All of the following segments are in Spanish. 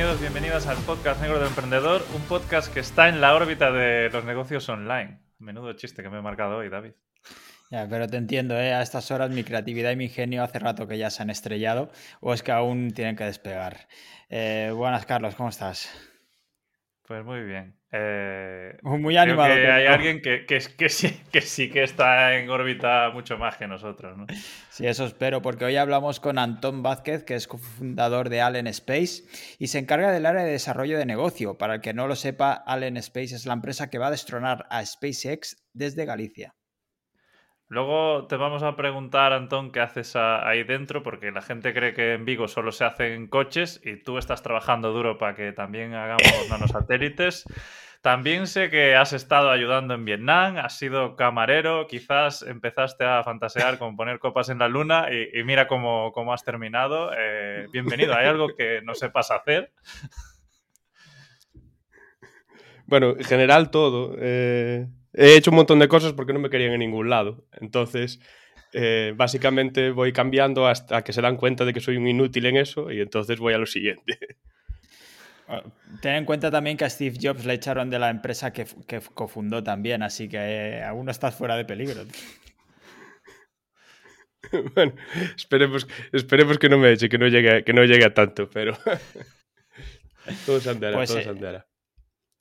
Bienvenidos, bienvenidas al podcast Negro del Emprendedor, un podcast que está en la órbita de los negocios online. Menudo chiste que me he marcado hoy, David. Ya, pero te entiendo, ¿eh? a estas horas mi creatividad y mi ingenio hace rato que ya se han estrellado o es que aún tienen que despegar. Eh, buenas, Carlos, ¿cómo estás? Pues muy bien. Eh, muy animado. Que hay alguien que, que, sí, que sí que está en órbita mucho más que nosotros. ¿no? Sí, eso espero, porque hoy hablamos con Antón Vázquez, que es cofundador de Allen Space y se encarga del área de desarrollo de negocio. Para el que no lo sepa, Allen Space es la empresa que va a destronar a SpaceX desde Galicia. Luego te vamos a preguntar, Antón, qué haces ahí dentro, porque la gente cree que en Vigo solo se hacen coches y tú estás trabajando duro para que también hagamos nanosatélites. También sé que has estado ayudando en Vietnam, has sido camarero, quizás empezaste a fantasear con poner copas en la luna y, mira cómo, has terminado. Eh, bienvenido, ¿hay algo que no sepas hacer? Bueno, en general todo. Eh, he hecho un montón de cosas porque no me querían en ningún lado. Entonces, eh, básicamente voy cambiando hasta que se dan cuenta de que soy un inútil en eso y entonces voy a lo siguiente. Ah, ten en cuenta también que a Steve Jobs le echaron de la empresa que, cofundó también, así que eh, aún no estás fuera de peligro. bueno, esperemos, esperemos que no me eche, que no llegue, que no llegue a tanto, pero todo se andará, pues, todo se eh, andará.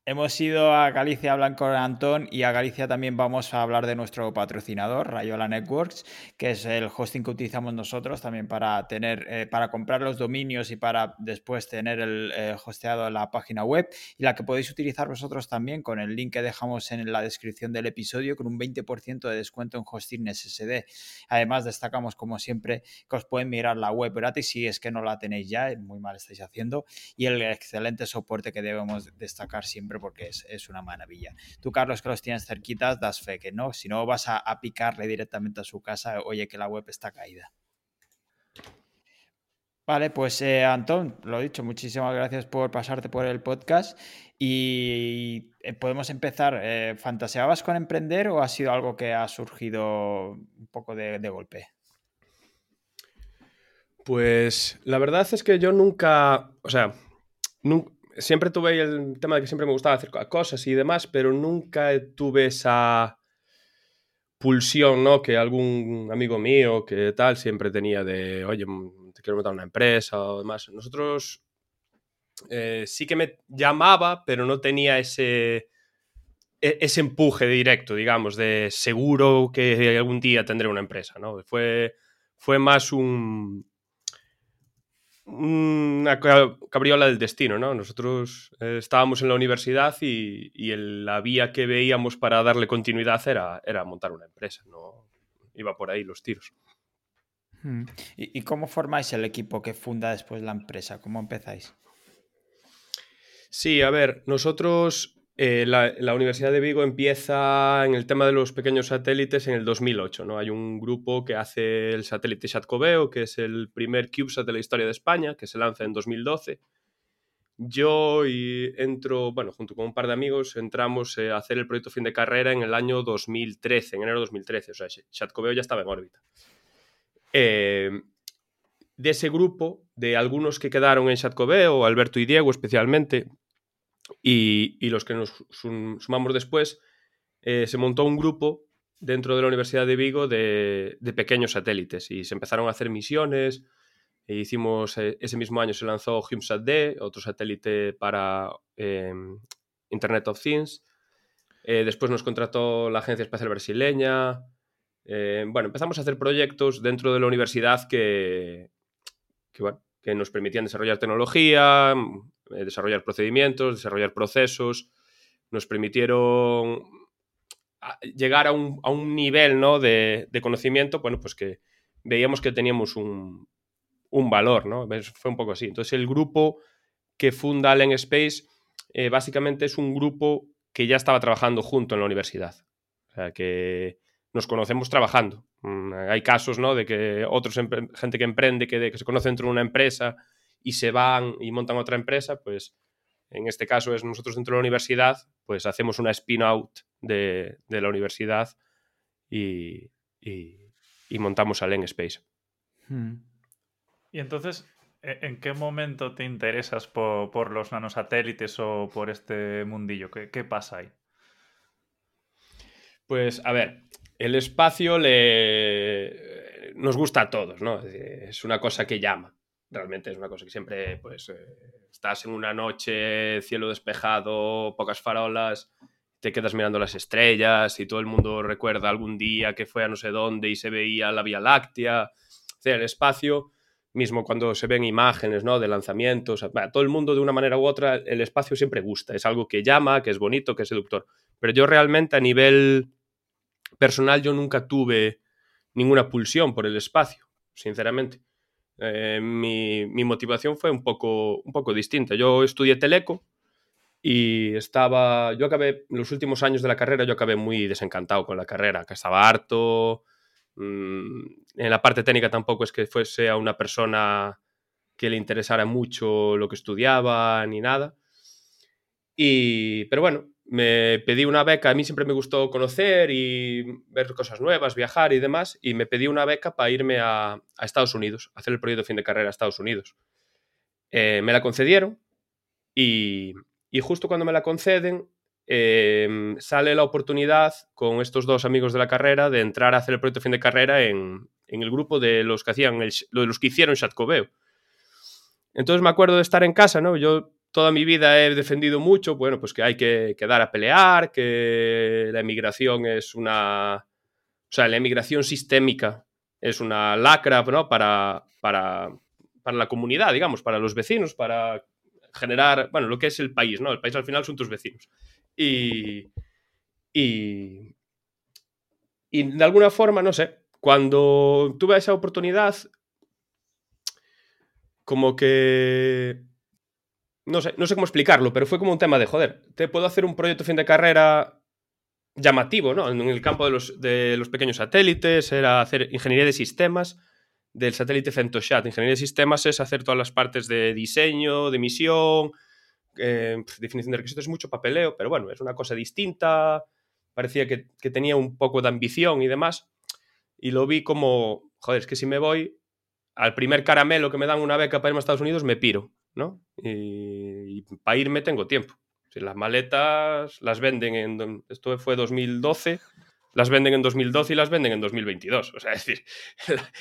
Hemos ido a Galicia a hablar con Antón y a Galicia también vamos a hablar de nuestro patrocinador, Rayola Networks, que es el hosting que utilizamos nosotros también para tener, eh, para comprar los dominios y para después tener el eh, hosteado en la página web y la que podéis utilizar vosotros también con el link que dejamos en la descripción del episodio con un 20% de descuento en hosting SSD. Además, destacamos como siempre que os pueden mirar la web gratis si es que no la tenéis ya, muy mal estáis haciendo, y el excelente soporte que debemos destacar siempre porque es, una maravilla. Tú, Carlos, que los tienes cerquitas, das fe que no. Si no, vas a, picarle directamente a su casa, oye, que la web está caída. Vale, pues eh, Antón, lo dicho, muchísimas gracias por pasarte por el podcast y eh, podemos empezar. Eh, ¿Fantaseabas con emprender o ha sido algo que ha surgido un poco de, de golpe? Pues la verdad es que yo nunca, o sea, nunca, siempre tuve el tema de que siempre me gustaba hacer cosas y demás, pero nunca tuve esa pulsión, ¿no? Que algún amigo mío que tal siempre tenía de, oye, mm, te quiero montar una empresa o demás. Nosotros eh, sí que me llamaba, pero no tenía ese, e-, ese empuje directo, digamos, de seguro que algún día tendré una empresa, ¿no? Fue, fue más un, una cabriola del destino, ¿no? Nosotros eh, estábamos en la universidad y, la vía que veíamos para darle continuidad era, era montar una empresa, ¿no? Iba por ahí los tiros. Hmm. ¿Y, cómo formáis el equipo que funda después la empresa? ¿Cómo empezáis? Sí, a ver, nosotros eh, la, Universidad de Vigo empieza en el tema de los pequeños satélites en el 2008. ¿no? Hay un grupo que hace el satélite SatCoveo, que es el primer CubeSat de la historia de España, que se lanza en 2012. Yo y entro, bueno, junto con un par de amigos, entramos eh, a hacer el proyecto fin de carrera en el año 2013, en enero de 2013. O sea, SatCoveo ya estaba en órbita. Eh, de ese grupo, de algunos que quedaron en SatCoveo, Alberto y Diego especialmente, y, los que nos sumamos después, eh, se montó un grupo dentro de la Universidad de Vigo de, pequeños satélites y se empezaron a hacer misiones. E hicimos, eh, ese mismo año se lanzó HumeSat-D, otro satélite para em, Internet of Things. Eh, después nos contrató la Agencia Espacial Brasileña. bueno, empezamos a hacer proyectos dentro de la universidad que, que nos permitían desarrollar tecnología, eh, desarrollar procedimientos, desarrollar procesos, nos permitieron ah, llegar a un, nivel ¿no? de, conocimiento, bueno, pues que veíamos que teníamos un, valor, ¿no? Fue un poco así. Entonces el grupo que funda Allen Space eh, básicamente es un grupo que ya estaba trabajando junto en la universidad. O sea, que nos conocemos trabajando. Mm, hay casos, ¿no? De que otros, gente que emprende, que, que se conoce dentro de una empresa y se van y montan otra empresa, pues en este caso es nosotros dentro de la universidad, pues hacemos una spin-out de, la universidad y, montamos Allen Space. Hmm. Y entonces, ¿E-, ¿En qué momento te interesas por, los nanosatélites o por este mundillo? ¿Qué, pasa ahí? Pues, a ver, el espacio le... nos gusta a todos, ¿no? Es una cosa que llama. Realmente es una cosa que siempre, pues, eh, estás en una noche, cielo despejado, pocas farolas, te quedas mirando las estrellas y todo el mundo recuerda algún día que fue a no sé dónde y se veía la Vía Láctea. O sea, el espacio mismo cuando se ven imágenes ¿no? de lanzamientos, todo el mundo de una manera u otra, el espacio siempre gusta, es algo que llama, que es bonito, que es seductor. Pero yo realmente a nivel personal yo nunca tuve ninguna pulsión por el espacio, sinceramente. Eh, mi, motivación fue un poco, un poco distinta. Yo estudié teleco y estaba, yo acabé, los últimos años de la carrera yo acabé muy desencantado con la carrera, que estaba harto, Mm, en la parte técnica tampoco es que fuese a una persona que le interesara mucho lo que estudiaba ni nada. Y, pero bueno, me pedí una beca, a mí siempre me gustó conocer y ver cosas nuevas, viajar y demás, y me pedí una beca para irme a, Estados Unidos, hacer el proyecto de fin de carrera a Estados Unidos. Eh, me la concedieron y, y justo cuando me la conceden, Em, sale la oportunidad con estos dos amigos de la carrera de entrar a hacer el proyecto fin de carrera en, el grupo de los que hacían el, los que hicieron Chatcoveo. Entonces me acuerdo de estar en casa, ¿no? Yo toda mi vida he defendido mucho, bueno, pues que hay que, quedar a pelear, que la emigración es una... O sea, la emigración sistémica es una lacra. Para, para, para la comunidad, digamos, para los vecinos, para generar, bueno, lo que es el país, ¿no? El país al final son tus vecinos. Y, y, de alguna forma, no sé, cuando tuve esa oportunidad, como que... No sé, no sé cómo explicarlo, pero fue como un tema de, joder, te puedo hacer un proyecto fin de carrera llamativo, ¿no? En el campo de los, de los pequeños satélites, era hacer ingeniería de sistemas del satélite Fentoshat. Ingeniería de sistemas es hacer todas las partes de diseño, de misión, eh, definición de requisitos, es mucho papeleo, pero bueno, es una cosa distinta, parecía que, tenía un poco de ambición y demás, y lo vi como, joder, es que si me voy al primer caramelo que me dan una beca para irme a Estados Unidos, me piro, ¿no? Y, para irme tengo tiempo. Las maletas las venden en, esto fue 2012, las venden en 2012 y las venden en 2022. O sea, es decir,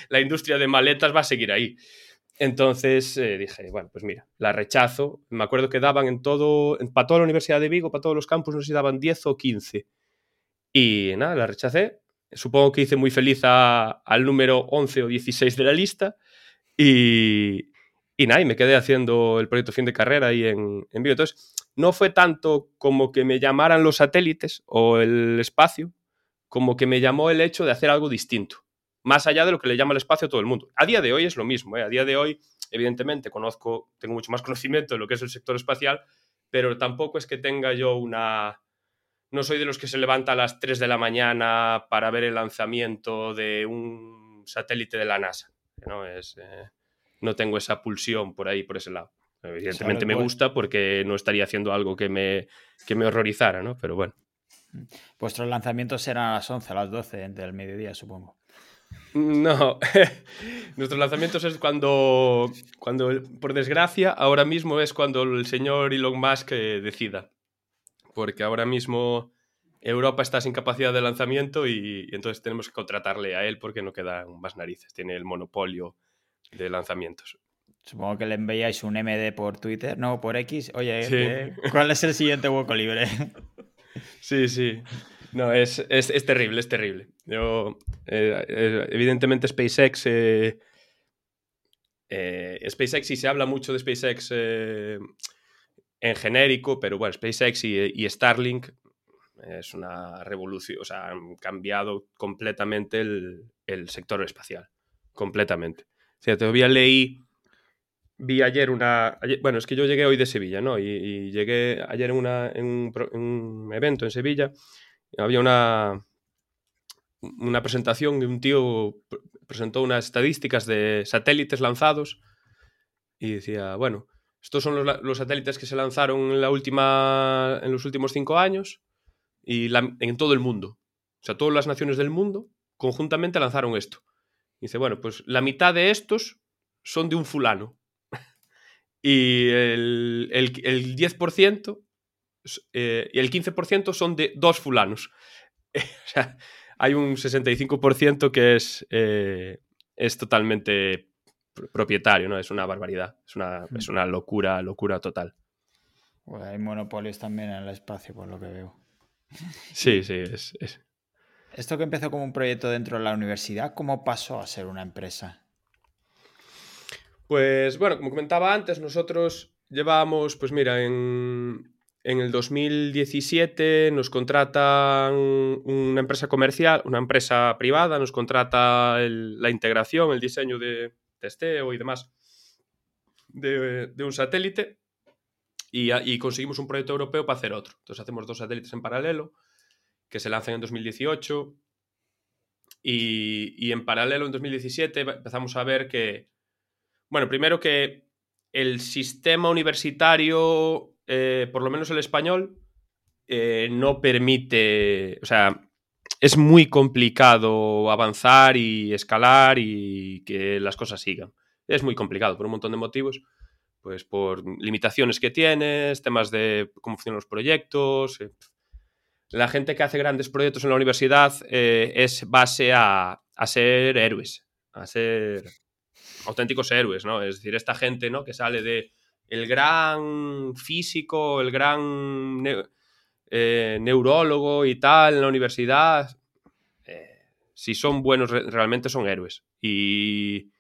la industria de maletas va a seguir ahí. Entonces eh, dije, bueno, pues mira, la rechazo. Me acuerdo que daban en todo, para toda la Universidad de Vigo, para todos los campus, no sé si daban 10 o 15. Y nada, la rechacé. Supongo que hice muy feliz al número 11 o 16 de la lista. Y, y nada, y me quedé haciendo el proyecto fin de carrera ahí en, en Vigo. Entonces, no fue tanto como que me llamaran los satélites o el espacio, como que me llamó el hecho de hacer algo distinto más allá de lo que le llama el espacio a todo el mundo. A día de hoy es lo mismo, ¿eh? a día de hoy, evidentemente, conozco, tengo mucho más conocimiento de lo que es el sector espacial, pero tampoco es que tenga yo una... No soy de los que se levanta a las 3 de la mañana para ver el lanzamiento de un satélite de la NASA. No, es, eh, no tengo esa pulsión por ahí, por ese lado. Evidentemente me gusta porque no estaría haciendo algo que me, que me horrorizara, ¿no? Pero bueno. Vuestros lanzamientos serán a las 11, a las 12 del mediodía, supongo. No, nuestros lanzamientos es cuando, cuando, por desgracia, ahora mismo es cuando el señor Elon Musk eh, decida. Porque ahora mismo Europa está sin capacidad de lanzamiento y, entonces tenemos que contratarle a él porque no quedan más narices. Tiene el monopolio de lanzamientos. Supongo que le enviáis un MD por Twitter, no, por X. Oye, ¿cuál es el siguiente hueco libre? Sí, sí. No, es, es, terrible, es terrible. Yo, eh, eh, evidentemente SpaceX... Eh, SpaceX sí se habla mucho de SpaceX en genérico, pero bueno, SpaceX y, Starlink es una revolución, o sea, han cambiado completamente el, sector espacial, completamente. O sea, todavía leí, vi ayer una, bueno, es que yo llegué hoy de Sevilla, ¿no? Y, llegué ayer en, una, en un evento en Sevilla había una, una presentación de un tío presentó unas estadísticas de satélites lanzados y decía, bueno, estos son los, satélites que se lanzaron en, la última, en los últimos cinco años y en todo el mundo. O sea, todas las naciones del mundo conjuntamente lanzaron esto. Dice, bueno, pues la mitad de estos son de un fulano. y el, el, el 10% eh, y el 15% son de dos fulanos. o sea, hay un 65% que es, eh, es totalmente propietario, ¿no? Es una barbaridad, es una, es mm. una locura, locura total. hay monopolios también en el espacio, por lo que veo. Sí, sí, es, es, Esto que empezó como un proyecto dentro de la universidad, ¿cómo pasó a ser una empresa? Pues bueno, como comentaba antes, nosotros llevábamos, pues mira, en, en el 2017 nos contratan una empresa comercial, una empresa privada, nos contrata la integración, el diseño de testeo y demás de, un satélite y, conseguimos un proyecto europeo para hacer otro. Entonces hacemos dos satélites en paralelo que se lanzan en 2018 y, y en paralelo en 2017 empezamos a ver que, bueno, primero que el sistema universitario eh, por lo menos el español, eh, no permite, o sea, es muy complicado avanzar y escalar y que las cosas sigan. Es muy complicado por un montón de motivos, pues por limitaciones que tienes, temas de cómo funcionan los proyectos. Eh, la gente que hace grandes proyectos en la universidad es base a, a, ser héroes, a ser auténticos héroes, ¿no? Es decir, esta gente, ¿no? Que sale de el gran físico, el gran eh, neurólogo y tal en la universidad, eh, si son buenos realmente son héroes. Y,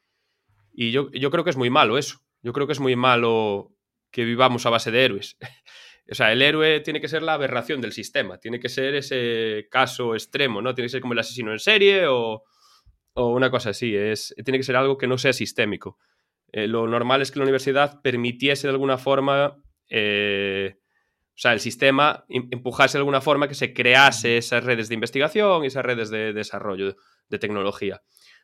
y yo, yo, creo que es muy malo eso. Yo creo que es muy malo que vivamos a base de héroes. o sea, el héroe tiene que ser la aberración del sistema, tiene que ser ese caso extremo, ¿no? Tiene que ser como el asesino en serie o, una cosa así. Es, tiene que ser algo que no sea sistémico. Eh, lo normal es que la universidad permitiese de alguna forma, eh, o sea, el sistema empujase de alguna forma que se crease esas redes de investigación y esas redes de desarrollo de tecnología.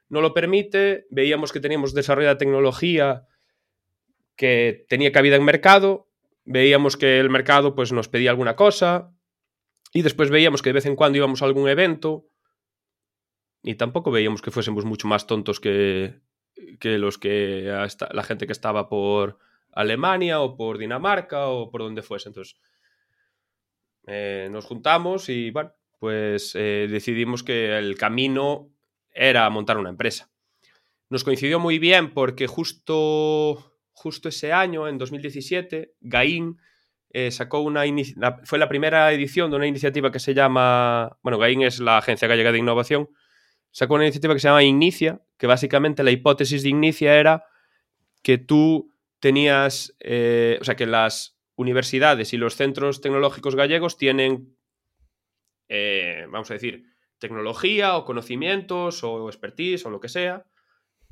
No lo permite, veíamos que teníamos desarrollo de tecnología que tenía cabida en mercado, veíamos que el mercado pues, nos pedía alguna cosa y después veíamos que de vez en cuando íbamos a algún evento y tampoco veíamos que fuésemos mucho más tontos que, que los que la gente que estaba por Alemania o por Dinamarca o por donde fuese. Entonces, eh, nos juntamos y bueno, pues eh, decidimos que el camino era montar una empresa. Nos coincidió muy bien porque justo, justo ese año, en 2017, Gain eh, sacó una fue la primera edición de una iniciativa que se llama, bueno, Gain es la Agencia Gallega de Innovación, sacó una iniciativa que se llama Inicia, que básicamente la hipótesis de Inicia era que tú tenías, eh, o sea, que las universidades y los centros tecnológicos gallegos tienen, eh, vamos a decir, tecnología o conocimientos o expertise o lo que sea,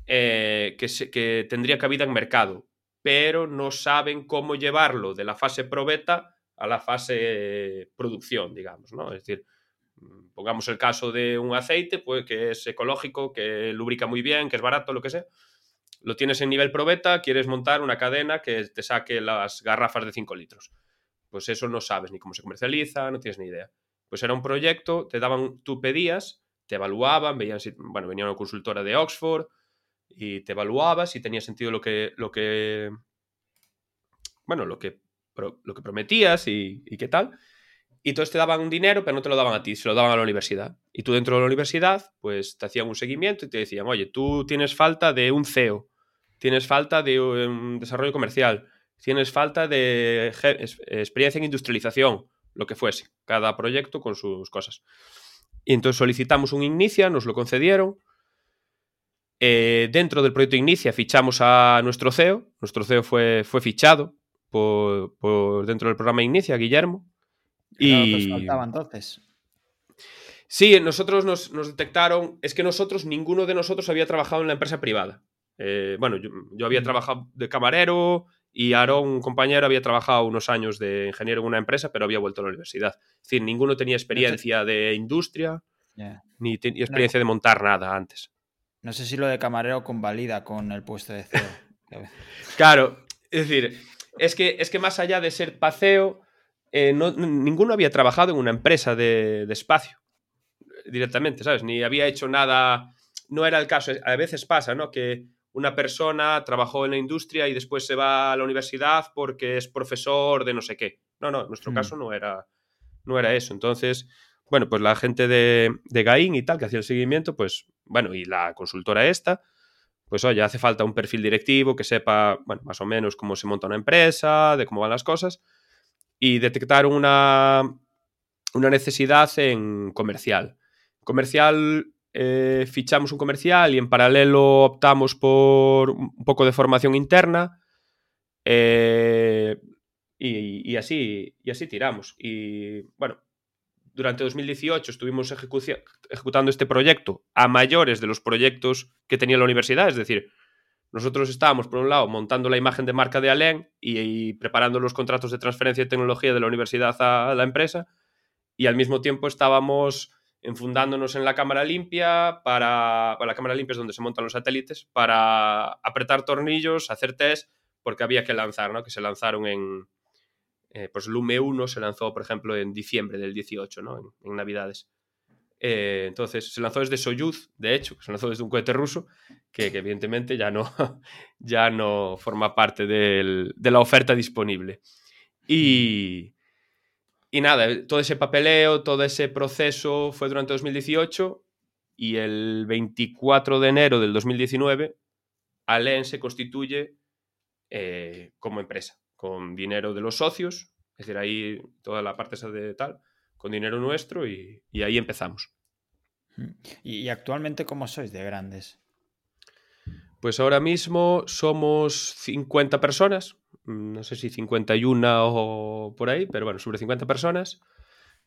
que, que tendría cabida en mercado, pero no saben cómo llevarlo de la fase probeta a la fase producción, digamos, ¿no? Es decir, pongamos el caso de un aceite, pues que es ecológico, que lubrica muy bien, que es barato, lo que sea. Lo tienes en nivel probeta, quieres montar una cadena que te saque las garrafas de 5 litros. Pues eso no sabes ni cómo se comercializa, no tienes ni idea. Pues era un proyecto, te daban, tú pedías, te evaluaban, veían si, bueno, venía una consultora de Oxford y te evaluabas si tenía sentido lo que, lo que, bueno, lo que, lo que prometías y, y qué tal. Y entonces te daban un dinero, pero no te lo daban a ti, se lo daban a la universidad. Y tú dentro de la universidad, pues te hacían un seguimiento y te decían, oye, tú tienes falta de un CEO, tienes falta de un desarrollo comercial, tienes falta de experiencia en industrialización, lo que fuese, cada proyecto con sus cosas. Y entonces solicitamos un Inicia, nos lo concedieron. Eh, dentro del proyecto Inicia fichamos a nuestro CEO, nuestro CEO fue, fue fichado por, por dentro del programa Inicia, Guillermo, y... faltaba entonces. Sí, nosotros nos, detectaron, es que nosotros, ninguno de nosotros había trabajado en la empresa privada. Eh, bueno, yo, había mm. trabajado de camarero y Aaron, un compañero, había trabajado unos años de ingeniero en una empresa, pero había vuelto a la universidad. Es decir, ninguno tenía experiencia de industria ni tenía experiencia de montar nada antes. No sé si lo de camarero convalida con el puesto de CEO. claro, es decir, es que, es que más allá de ser paseo, eh, ninguno había trabajado en una empresa de, espacio directamente, ¿sabes? Ni había hecho nada. No era el caso. A veces pasa, ¿no? Que una persona trabajó en la industria y después se va a la universidad porque es profesor de no sé qué. No, no, en nuestro Mm. caso no era, no era eso. Entonces, bueno, pues la gente de, de Gaín y tal, que hacía el seguimiento, pues, bueno, y la consultora esta, pues oye, hace falta un perfil directivo que sepa, bueno, más o menos cómo se monta una empresa, de cómo van las cosas, y detectaron una, una necesidad en comercial. Comercial, eh, fichamos un comercial y en paralelo optamos por un poco de formación interna. eh, y, y así, y así tiramos. Y bueno, durante 2018 estuvimos ejecutando este proyecto a mayores de los proyectos que tenía la universidad. Es decir, nosotros estábamos, por un lado, montando la imagen de marca de Alén y, preparando los contratos de transferencia de tecnología de la universidad a la empresa. Y al mismo tiempo estábamos enfundándonos en la cámara limpia para, para la cámara limpia es donde se montan los satélites para apretar tornillos, hacer test, porque había que lanzar, ¿no? Que se lanzaron en, eh, pues Lume 1 se lanzó, por ejemplo, en diciembre del 18, ¿no? En, Navidades. Eh, entonces, se lanzó desde Soyuz, de hecho, se lanzó desde un cohete ruso, que, evidentemente ya no, ya no forma parte de la oferta disponible. Y, nada, todo ese papeleo, todo ese proceso fue durante 2018 y el 24 de enero del 2019 Alén se constituye eh, como empresa, con dinero de los socios, es decir, ahí toda la parte esa de tal, con dinero nuestro y, y ahí empezamos. ¿Y, y actualmente cómo sois de grandes? Pues ahora mismo somos 50 personas, mm, no sé si 51 o por ahí, pero bueno, sobre 50 personas.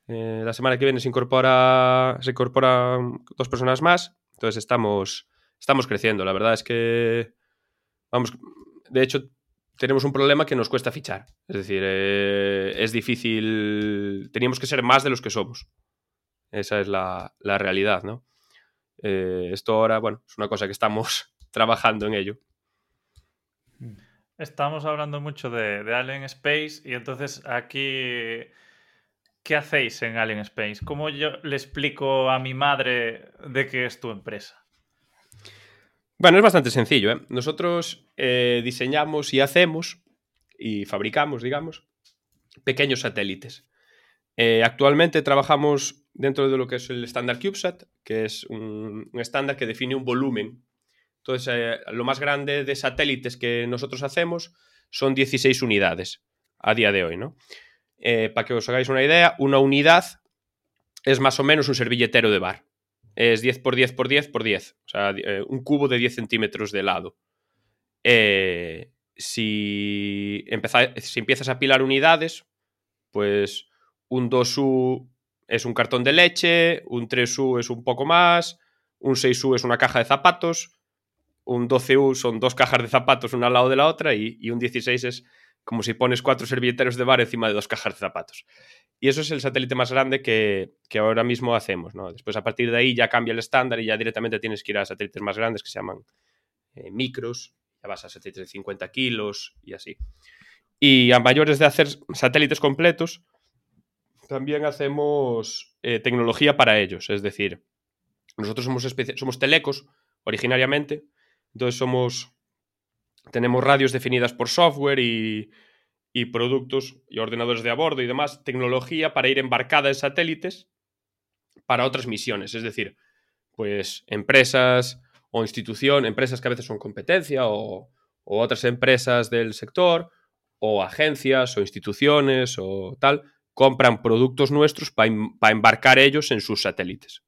Eh, la semana que viene se incorpora se incorporan dos personas más, entonces estamos, estamos creciendo. La verdad es que, vamos, de hecho, tenemos un problema que nos cuesta fichar. Es decir, eh, es difícil, teníamos que ser más de los que somos. Esa es la, la realidad, ¿no? Eh, esto ahora, bueno, es una cosa que estamos trabajando en ello. Estamos hablando mucho de, de Alien Space y entonces aquí, ¿qué hacéis en Alien Space? ¿Cómo yo le explico a mi madre de qué es tu empresa? Bueno, es bastante sencillo. ¿eh? Nosotros eh, diseñamos y hacemos y fabricamos, digamos, pequeños satélites. Eh, actualmente trabajamos dentro de lo que es el estándar CubeSat, que es un, un estándar que define un volumen. Entonces, eh, lo más grande de satélites que nosotros hacemos son 16 unidades a día de hoy, ¿no? Para que os hagáis una idea, una unidad es más o menos un servilletero de bar es 10 por 10 por 10 por 10. O sea, eh, un cubo de 10 centímetros de lado. Eh, si, empeza- si empiezas a pilar unidades, pues un 2U es un cartón de leche, un 3U es un poco más, un 6U es una caja de zapatos, un 12U son dos cajas de zapatos una al lado de la otra y, y un 16 es como si pones cuatro servilleteros de bar encima de dos cajas de zapatos. Y eso es el satélite más grande que, que ahora mismo hacemos. ¿no? Después, a partir de ahí, ya cambia el estándar y ya directamente tienes que ir a satélites más grandes que se llaman eh, micros. Ya vas a satélites de 50 kilos y así. Y a mayores de hacer satélites completos, también hacemos eh, tecnología para ellos. Es decir, nosotros somos, somos telecos originariamente. Entonces somos. Tenemos radios definidas por software y, y productos y ordenadores de a bordo y demás, tecnología para ir embarcada en satélites para otras misiones. Es decir, pues empresas o institución, empresas que a veces son competencia o, o otras empresas del sector o agencias o instituciones o tal, compran productos nuestros para embarcar ellos en sus satélites.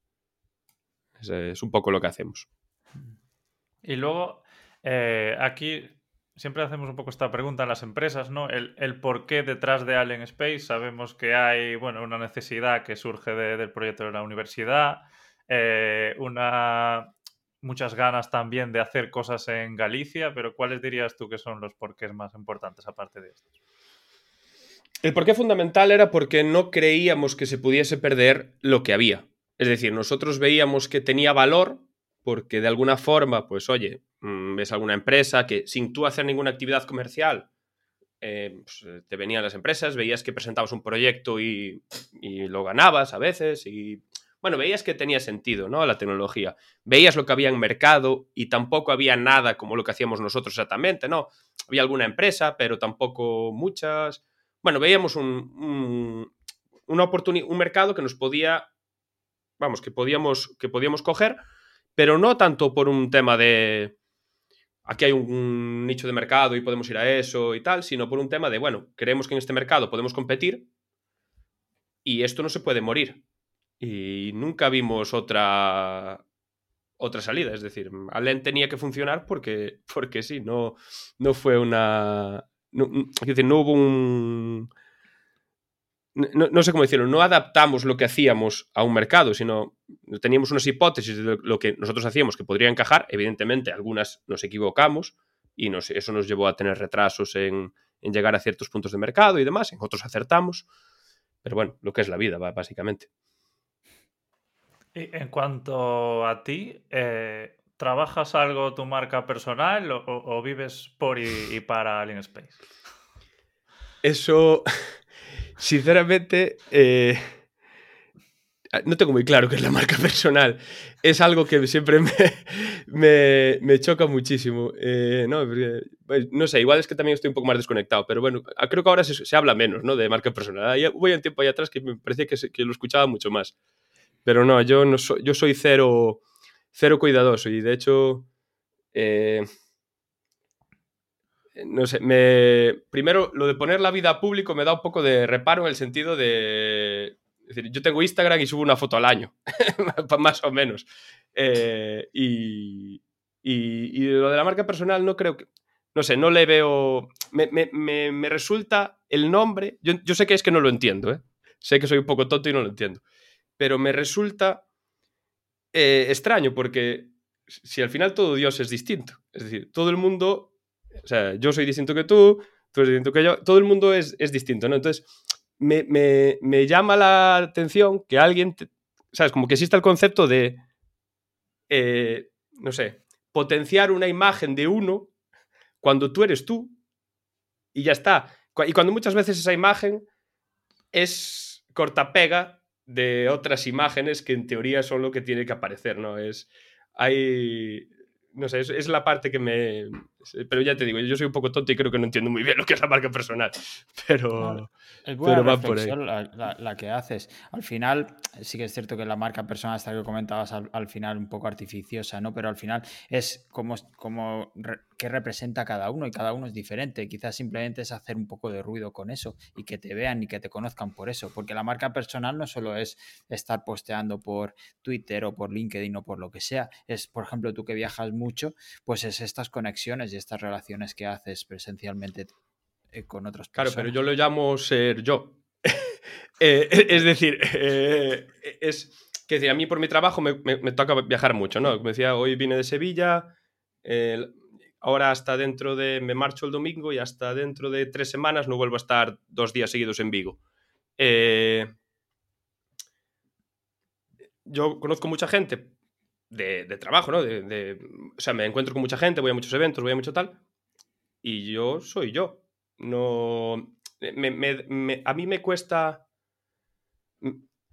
Es, es un poco lo que hacemos. Y luego, eh, aquí siempre hacemos un poco esta pregunta en las empresas, ¿no? El, el por qué detrás de Alien Space. Sabemos que hay, bueno, una necesidad que surge de- del proyecto de la universidad, eh, muchas ganas también de hacer cosas en Galicia, pero ¿cuáles dirías tú que son los porqués más importantes aparte de estos? El porqué fundamental era porque no creíamos que se pudiese perder lo que había. Es decir, nosotros veíamos que tenía valor porque de alguna forma, pues oye, mm, ves alguna empresa que sin tú hacer ninguna actividad comercial, eh, pues, eh, te venían las empresas, veías que presentabas un proyecto y, y lo ganabas a veces y bueno, veías que tenía sentido, ¿no? La tecnología. Veías lo que había en mercado y tampoco había nada como lo que hacíamos nosotros exactamente, ¿no? Había alguna empresa, pero tampoco muchas. Bueno, veíamos un, una oportunidad, un mercado que nos podía, vamos, que podíamos, que podíamos coger, pero no tanto por un tema de aquí hay un nicho de mercado y podemos ir a eso y tal, sino por un tema de, bueno, creemos que en este mercado podemos competir y esto no se puede morir. Y nunca vimos otra, otra salida. Es decir, Allen tenía que funcionar porque, porque sí, no, no fue una. No, es decir, no hubo un. No, sé cómo decirlo, no adaptamos lo que hacíamos a un mercado, sino teníamos unas hipótesis de lo que nosotros hacíamos que podría encajar. Evidentemente, algunas nos equivocamos y eso nos llevó a tener retrasos en, en llegar a ciertos puntos de mercado y demás. En otros acertamos. Pero bueno, lo que es la vida, básicamente. Y en cuanto a ti, eh, ¿trabajas algo tu marca personal o, vives por y, para Alien Space? Eso, sinceramente, eh, no tengo muy claro qué es la marca personal. Es algo que siempre me, me, choca muchísimo. Eh, no, pues, no, sé, igual es que también estoy un poco más desconectado, pero bueno, creo que ahora se, habla menos ¿no? de marca personal. Voy un tiempo ahí atrás que me parecía que, lo escuchaba mucho más. Pero no, yo, no soy, yo soy cero, cero cuidadoso y de hecho... Eh, no sé, me... primero lo de poner la vida a público me da un poco de reparo en el sentido de es decir, yo tengo Instagram y subo una foto al año, más o menos. Eh, y, y, lo de la marca personal no creo que... No sé, no le veo... Me, me, me resulta el nombre... Yo, yo, sé que es que no lo entiendo, ¿eh? Sé que soy un poco tonto y no lo entiendo. Pero me resulta eh, extraño porque si al final todo Dios es distinto. Es decir, todo el mundo... O sea, yo soy distinto que tú, tú eres distinto que yo. Todo el mundo es, es distinto, ¿no? Entonces me, llama la atención que alguien, ¿sabes? Como que existe el concepto de, eh, no sé, potenciar una imagen de uno cuando tú eres tú y ya está. Y cuando muchas veces esa imagen es cortapega de otras imágenes que en teoría son lo que tiene que aparecer, ¿no? Es, hay, no sé, es, la parte que me... Pero ya te digo, yo soy un poco tonto y creo que no entiendo muy bien lo que es la marca personal. Pero, es buena va por ahí. La, que haces. Al final, sí que es cierto que la marca personal, hasta que comentabas al, final, un poco artificiosa, ¿no? Pero al final es como, como qué representa cada uno y cada uno es diferente. Quizás simplemente es hacer un poco de ruido con eso y que te vean y que te conozcan por eso. Porque la marca personal no solo es estar posteando por Twitter o por LinkedIn o por lo que sea. Es, por ejemplo, tú que viajas mucho, pues es estas conexiones y estas relaciones que haces presencialmente eh, con otras personas. Claro, pero yo lo llamo ser yo. Eh, es decir, eh, es que decir, a mí por mi trabajo me, toca viajar mucho, ¿no? Como decía, hoy vine de Sevilla, ahora hasta dentro de, me marcho el domingo y hasta dentro de tres semanas no vuelvo a estar dos días seguidos en Vigo. yo conozco mucha gente de, trabajo, ¿no? De, o sea, me encuentro con mucha gente, voy a muchos eventos, voy a mucho tal, y yo soy yo. No. a mí me cuesta.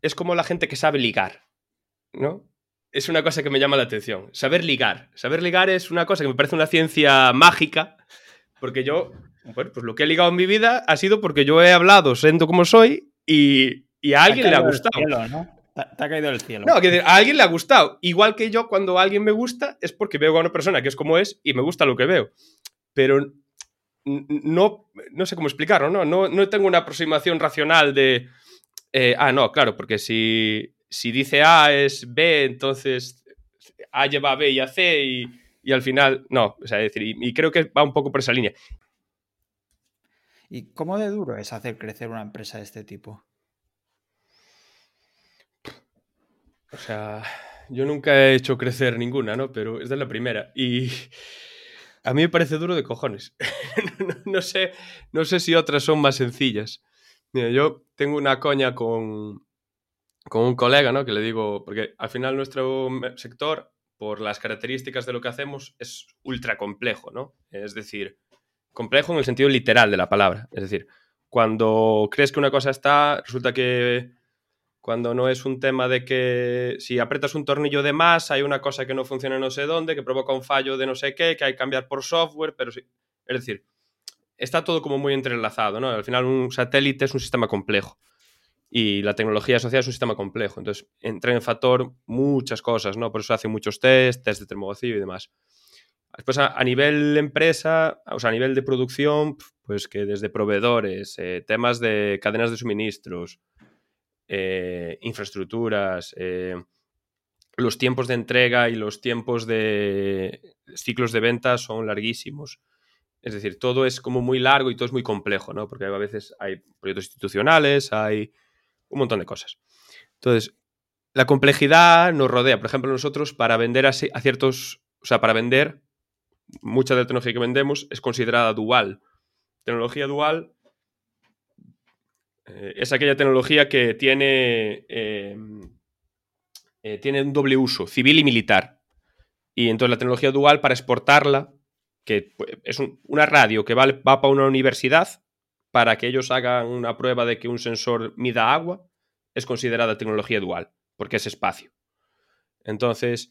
Es como la gente que sabe ligar, ¿no? Es una cosa que me llama la atención. Saber ligar. Saber ligar es una cosa que me parece una ciencia mágica, porque yo, bueno, pues lo que he ligado en mi vida ha sido porque yo he hablado siendo como soy y, a alguien le ha gustado. Te ha caído del cielo. No, que a alguien le ha gustado. Igual que yo, cuando a alguien me gusta, es porque veo a una persona que es como es y me gusta lo que veo. Pero no, no sé cómo explicarlo, ¿no? No, no tengo una aproximación racional de. Eh, ah, no, claro, porque si, si dice A es B, entonces A lleva a B y a C y, y al final. No, o sea, decir, y creo que va un poco por esa línea. ¿Y cómo de duro es hacer crecer una empresa de este tipo? O sea, yo nunca he hecho crecer ninguna, ¿no? Pero es de la primera. Y a mí me parece duro de cojones. no, sé, no sé si otras son más sencillas. Mira, yo tengo una coña con, con un colega, ¿no? Que le digo, porque al final nuestro sector, por las características de lo que hacemos, es ultra complejo, ¿no? Es decir, complejo en el sentido literal de la palabra. Es decir, cuando crees que una cosa está, resulta que Cuando no es un tema de que si apretas un tornillo de más, hay una cosa que no funciona no sé dónde, que provoca un fallo de no sé qué, que hay que cambiar por software, pero sí. Es decir, está todo como muy entrelazado, ¿no? Al final un satélite es un sistema complejo y la tecnología asociada es un sistema complejo. Entonces, entra en factor muchas cosas, ¿no? Por eso hacen muchos test, test de termogocillo y demás. Después, a, nivel empresa, o sea, a nivel de producción, pues que desde proveedores, eh, temas de cadenas de suministros, eh, infraestructuras, eh, los tiempos de entrega y los tiempos de ciclos de venta son larguísimos. Es decir, todo es como muy largo y todo es muy complejo, ¿no? Porque a veces hay proyectos institucionales, hay un montón de cosas. Entonces, la complejidad nos rodea. Por ejemplo, nosotros para vender a, ciertos, o sea, para vender, mucha de la tecnología que vendemos es considerada dual. Tecnología dual eh, es aquella tecnología que tiene, em, eh, tiene un doble uso, civil y militar. Y entonces la tecnología dual para exportarla, que pues, es una radio que va, va para una universidad, para que ellos hagan una prueba de que un sensor mida agua, es considerada tecnología dual, porque es espacio. Entonces,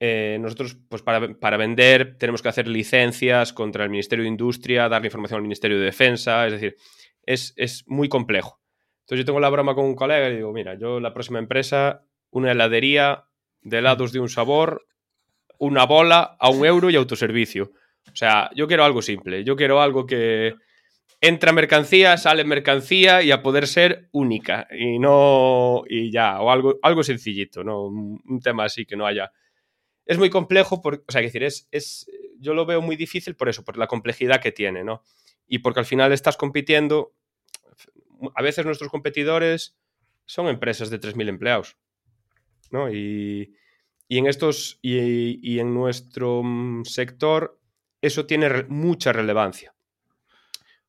eh, nosotros, pues para, vender, tenemos que hacer licencias contra el Ministerio de Industria, darle información al Ministerio de Defensa, es decir, es, muy complejo. Entonces, yo tengo la broma con un colega y digo, mira, yo la próxima empresa, una heladería de helados de un sabor, una bola a un euro y autoservicio. O sea, yo quiero algo simple, yo quiero algo que, entra mercancía, sale mercancía y a poder ser única y no y ya o algo algo sencillito, no un, tema así que no haya es muy complejo porque, o sea, decir, es, es yo lo veo muy difícil por eso, por la complejidad que tiene, ¿no? Y porque al final estás compitiendo a veces nuestros competidores son empresas de 3.000 empleados, ¿no? Y, en estos y, en nuestro mm, sector eso tiene mucha relevancia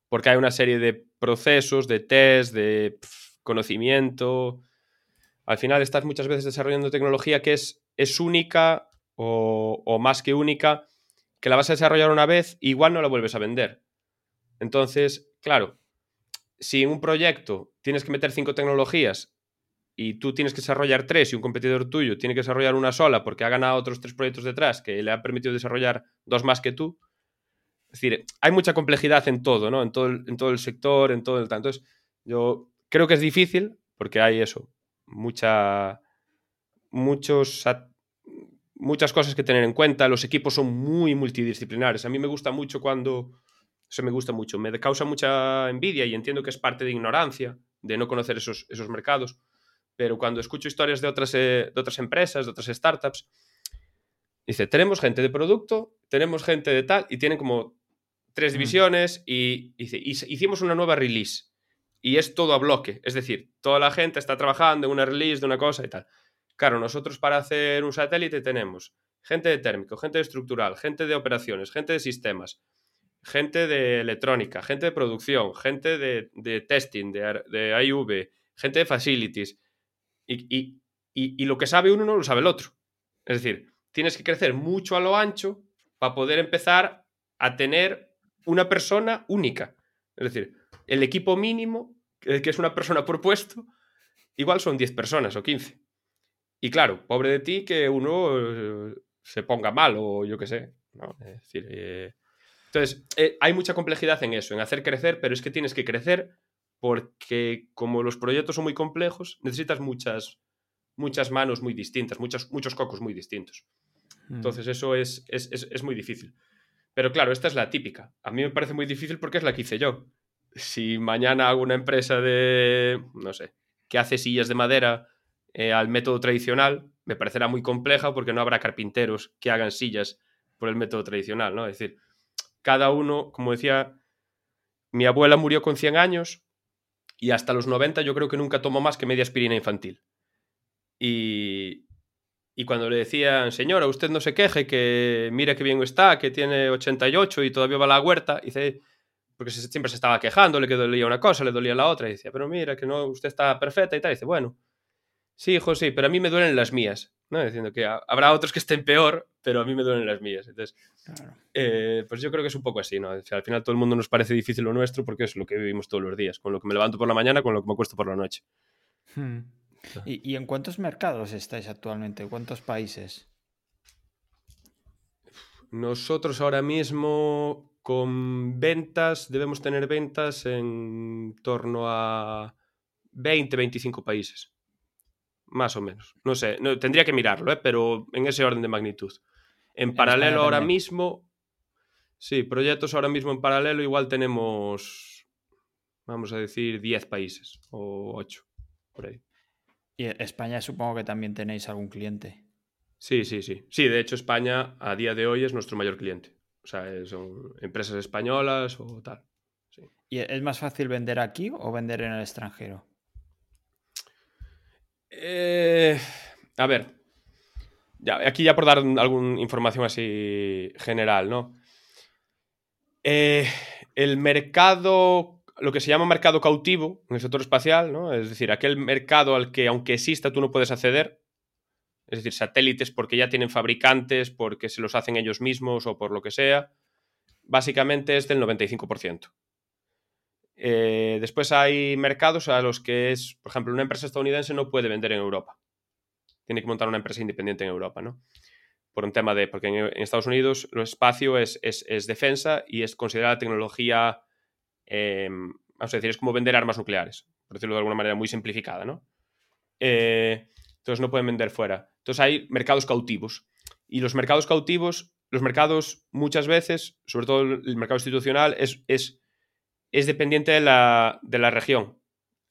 porque hay una serie de procesos, de test, de conocimiento. Al final estás muchas veces desarrollando tecnología que es, es única o, más que única, que la vas a desarrollar una vez, igual no la vuelves a vender. Entonces, claro, si un proyecto tienes que meter cinco tecnologías y tú tienes que desarrollar tres y un competidor tuyo tiene que desarrollar una sola porque ha ganado otros tres proyectos detrás que le ha permitido desarrollar dos más que tú, es decir, hay mucha complejidad en todo, ¿no? En todo el, sector, en todo el... Entonces, yo creo que es difícil porque hay eso, mucha, muchos, muchas cosas que tener en cuenta. Los equipos son muy multidisciplinares. A mí me gusta mucho cuando... Eso me gusta mucho. Me causa mucha envidia y entiendo que es parte de ignorancia, de no conocer esos, esos mercados. Pero cuando escucho historias de otras, eh, de otras empresas, de otras startups, dice, tenemos gente de producto, tenemos gente de tal, y tienen como tres mm. divisiones y, hicimos una nueva release. Y es todo a bloque. Es decir, toda la gente está trabajando en una release de una cosa y tal. Claro, nosotros para hacer un satélite tenemos gente de térmico, gente de estructural, gente de operaciones, gente de sistemas, gente de electrónica, gente de producción, gente de, testing, de, de IV, gente de facilities. Y, y, lo que sabe uno no lo sabe el otro. Es decir, tienes que crecer mucho a lo ancho para poder empezar a tener una persona única. Es decir, el equipo mínimo, que es una persona por puesto, igual son 10 personas o 15. Y claro, pobre de ti que uno eh, se ponga mal o yo qué sé. Eh, entonces, eh, hay mucha complejidad en eso, en hacer crecer, pero es que tienes que crecer porque como los proyectos son muy complejos, necesitas muchas, muchas manos muy distintas, muchos, muchos cocos muy distintos. Hmm. Entonces, eso es, es, es muy difícil. Pero claro, esta es la típica. A mí me parece muy difícil porque es la que hice yo. Si mañana hago una empresa de, no sé, que hace sillas de madera eh, al método tradicional, me parecerá muy compleja porque no habrá carpinteros que hagan sillas por el método tradicional, ¿no? Es decir, cada uno, como decía, mi abuela murió con 100 años y hasta los 90 yo creo que nunca tomó más que media aspirina infantil. Y, y cuando le decían, señora, usted no se queje, que mire qué bien está, que tiene 88 y todavía va a la huerta, dice, porque siempre se estaba quejando, le dolía una cosa, le dolía la otra, y decía, pero mira, que no, usted está perfecta y tal, dice, bueno, sí, hijo, sí, pero a mí me duelen las mías, ¿no? Diciendo que habrá otros que estén peor, pero a mí me duelen las mías. Entonces, eh, pues yo creo que es un poco así, ¿no? al final todo el mundo nos parece difícil lo nuestro porque es lo que vivimos todos los días, con lo que me levanto por la mañana, con lo que me acuesto por la noche. Hmm. ¿Y, en cuántos mercados estáis actualmente? ¿Cuántos países? Nosotros ahora mismo con ventas debemos tener ventas en torno a 20, 25 países. Más o menos. No sé, no, tendría que mirarlo, ¿eh? pero en ese orden de magnitud. En, paralelo ahora mismo, sí, proyectos ahora mismo en paralelo igual tenemos, vamos a decir, 10 países o 8, por ahí. Y España supongo que también tenéis algún cliente. Sí, sí, sí. Sí, de hecho España a día de hoy es nuestro mayor cliente. O sea, son empresas españolas o tal. ¿Y es más fácil vender aquí o vender en el extranjero? Eh, a ver, ya, aquí ya por dar alguna información así general, ¿no? Eh, el mercado lo que se llama mercado cautivo en el sector espacial, ¿no? Es decir, aquel mercado al que aunque exista tú no puedes acceder. Es decir, satélites porque ya tienen fabricantes, porque se los hacen ellos mismos o por lo que sea. Básicamente es del 95%. Eh, después hay mercados a los que es, por ejemplo, una empresa estadounidense no puede vender en Europa. Tiene que montar una empresa independiente en Europa, ¿no? Por un tema de, porque en, Estados Unidos el espacio es, es defensa y es considerada tecnología Em, vamos a decir, es como vender armas nucleares, por decirlo de alguna manera muy simplificada, ¿no? Eh, entonces no pueden vender fuera. Entonces hay mercados cautivos. Y los mercados cautivos, los mercados muchas veces, sobre todo el mercado institucional, es, es, es dependiente de la, de la región.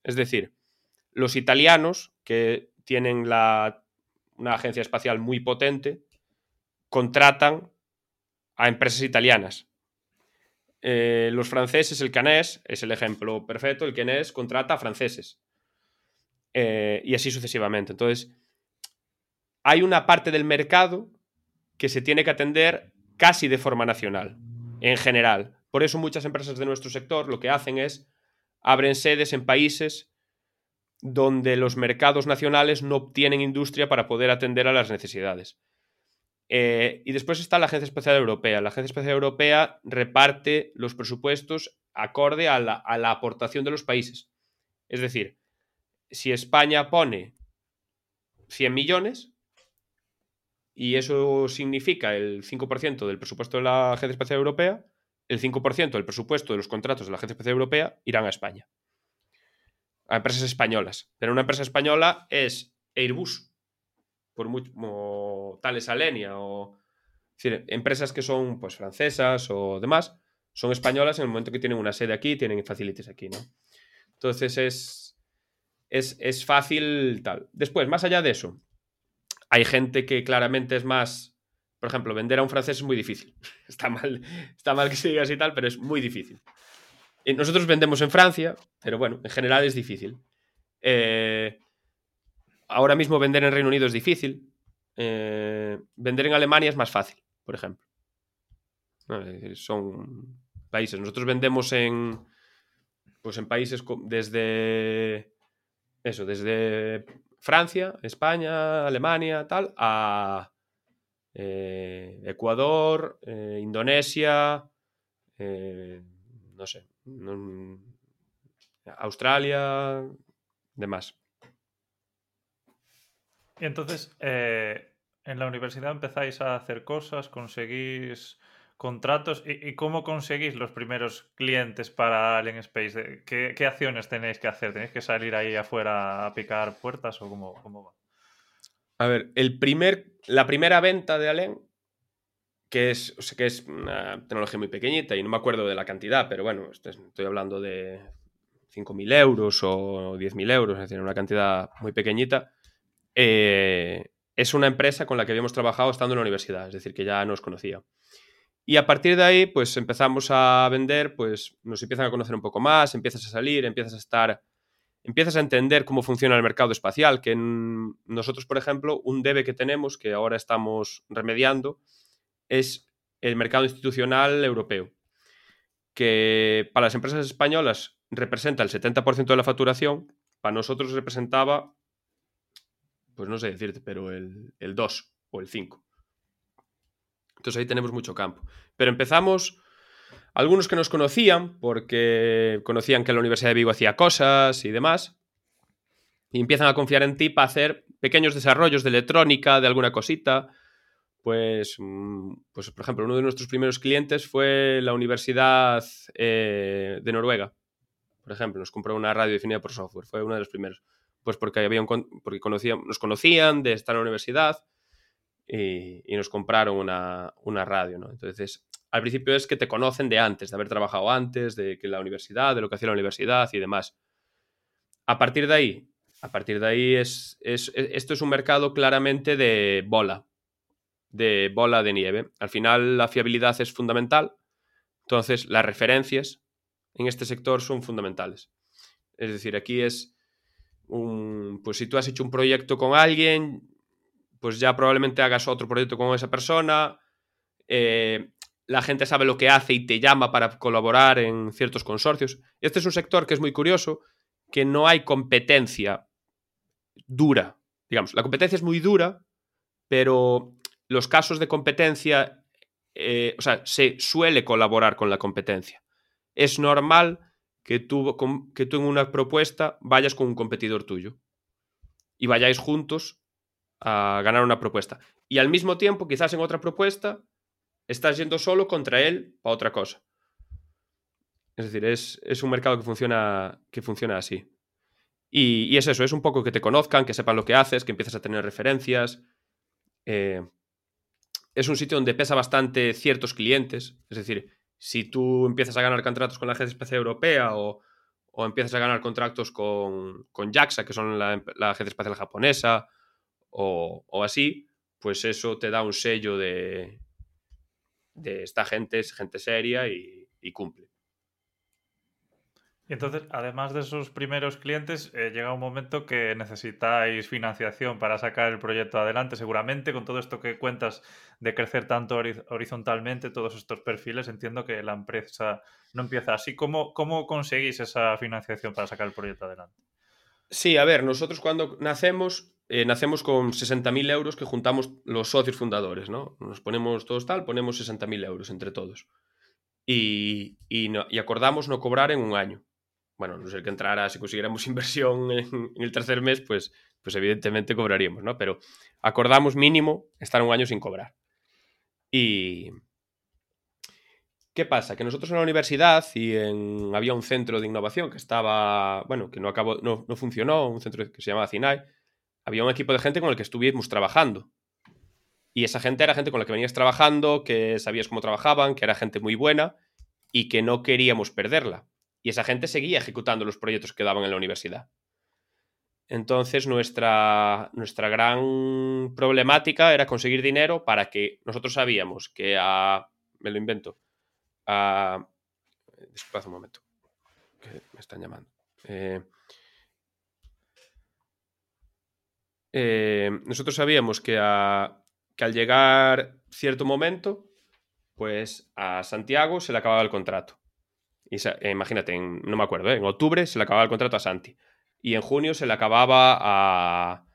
Es decir, los italianos, que tienen la, una agencia espacial muy potente, contratan a empresas italianas eh, los franceses, el canés, es el ejemplo perfecto, el canés contrata a franceses. Eh, y así sucesivamente. Entonces, hay una parte del mercado que se tiene que atender casi de forma nacional, en general. Por eso muchas empresas de nuestro sector lo que hacen es abren sedes en países donde los mercados nacionales no tienen industria para poder atender a las necesidades. Eh, y después está la Agencia Espacial Europea. La Agencia Espacial Europea reparte los presupuestos acorde a la, aportación de los países. Es decir, si España pone 100 millones, y eso significa el 5% del presupuesto de la Agencia Espacial Europea, el 5% del presupuesto de los contratos de la Agencia Espacial Europea irán a España. A empresas españolas. Pero una empresa española es Airbus por mucho, como Tales Alenia o empresas que son pues francesas o demás, son españolas en el momento que tienen una sede aquí, tienen facilities aquí, ¿no? Entonces es, es, es fácil tal. Después, más allá de eso, hay gente que claramente es más, por ejemplo, vender a un francés es muy difícil. Está mal, está mal que se diga así tal, pero es muy difícil. Eh, nosotros vendemos en Francia, pero bueno, en general es difícil. Eh, ahora mismo vender en Reino Unido es difícil. Eh, vender en Alemania es más fácil, por ejemplo. son países. Nosotros vendemos en. Pues en países desde. Eso, desde Francia, España, Alemania, tal, a eh, Ecuador, eh, Indonesia, no sé, Australia, demás. Y entonces, eh, en la universidad empezáis a hacer cosas, conseguís contratos. ¿Y, cómo conseguís los primeros clientes para Alien Space? ¿Qué, acciones tenéis que hacer? ¿Tenéis que salir ahí afuera a picar puertas o cómo, va? A ver, el primer, la primera venta de Alien, que es, que es una tecnología muy pequeñita y no me acuerdo de la cantidad, pero bueno, estoy hablando de 5.000 euros o 10.000 euros, es decir, una cantidad muy pequeñita eh, es una empresa con la que habíamos trabajado estando en la universidad, es decir, que ya nos conocía. Y a partir de ahí, pues empezamos a vender, pues nos empiezan a conocer un poco más, empiezas a salir, empiezas a estar, empiezas a entender cómo funciona el mercado espacial, que nosotros, por ejemplo, un debe que tenemos, que ahora estamos remediando, es el mercado institucional europeo, que para las empresas españolas representa el 70% de la facturación, para nosotros representaba pues no sé decirte, pero el, 2 o el 5. Entonces ahí tenemos mucho campo. Pero empezamos, algunos que nos conocían, porque conocían que la Universidad de Vigo hacía cosas y demás, y empiezan a confiar en ti para hacer pequeños desarrollos de electrónica, de alguna cosita. Pues, mm, pues por ejemplo, uno de nuestros primeros clientes fue la Universidad eh, de Noruega. Por ejemplo, nos compró una radio definida por software. Fue uno de los primeros. Pues porque, había porque conocían, nos conocían de estar en la universidad y, nos compraron una, una radio. ¿no? Entonces, al principio es que te conocen de antes, de haber trabajado antes, de que la universidad, de lo que hacía la universidad y demás. A partir de ahí, a partir de ahí es, es, e, esto es un mercado claramente de bola, de bola de nieve. Al final la fiabilidad es fundamental, entonces las referencias en este sector son fundamentales. Es decir, aquí es un, pues si tú has hecho un proyecto con alguien, pues ya probablemente hagas otro proyecto con esa persona. Eh, la gente sabe lo que hace y te llama para colaborar en ciertos consorcios. Este es un sector que es muy curioso, que no hay competencia dura. Digamos, la competencia es muy dura, pero los casos de competencia, eh, o sea, se suele colaborar con la competencia. Es normal que tú, que tú en una propuesta vayas con un competidor tuyo y vayáis juntos a ganar una propuesta. Y al mismo tiempo, quizás en otra propuesta, estás yendo solo contra él para otra cosa. Es decir, es, un mercado que funciona, que funciona así. Y, es eso, es un poco que te conozcan, que sepan lo que haces, que empieces a tener referencias. Eh, es un sitio donde pesa bastante ciertos clientes. Es decir, si tú empiezas a ganar contratos con la Agencia Espacial Europea o, empiezas a ganar contratos con, con JAXA, que son la, Agencia Espacial Japonesa, o, o, así, pues eso te da un sello de, de esta gente es gente seria y, cumple. Y entonces, además de esos primeros clientes, eh, llega un momento que necesitáis financiación para sacar el proyecto adelante, seguramente, con todo esto que cuentas de crecer tanto horizontalmente, todos estos perfiles, entiendo que la empresa no empieza así. ¿Cómo, cómo conseguís esa financiación para sacar el proyecto adelante? Sí, a ver, nosotros cuando nacemos eh, nacemos con 60.000 euros que juntamos los socios fundadores, ¿no? Nos ponemos todos tal, ponemos 60.000 euros entre todos. Y, acordamos no cobrar en un año. Bueno, no sé que entrara, si consiguiéramos inversión en, el tercer mes, pues, pues evidentemente cobraríamos, ¿no? Pero acordamos mínimo estar un año sin cobrar. Y, ¿Qué pasa? Que nosotros en la universidad y había un centro de innovación que estaba, bueno, que no acabó, no, no funcionó, un centro que se llamaba CINAI, había un equipo de gente con el que estuvimos trabajando. Y esa gente era gente con la que venías trabajando, que sabías cómo trabajaban, que era gente muy buena y que no queríamos perderla. Y esa gente seguía ejecutando los proyectos que daban en la universidad. Entonces nuestra, nuestra gran problemática era conseguir dinero para que nosotros sabíamos que a... me lo invento. A... Disculpad un momento. Que me están llamando. Eh, Eh, nosotros sabíamos que, que al llegar cierto momento, pues a Santiago se le acababa el contrato. Y eh, imagínate, no me acuerdo, en octubre se le acababa el contrato a Santi. Y en junio se le acababa a,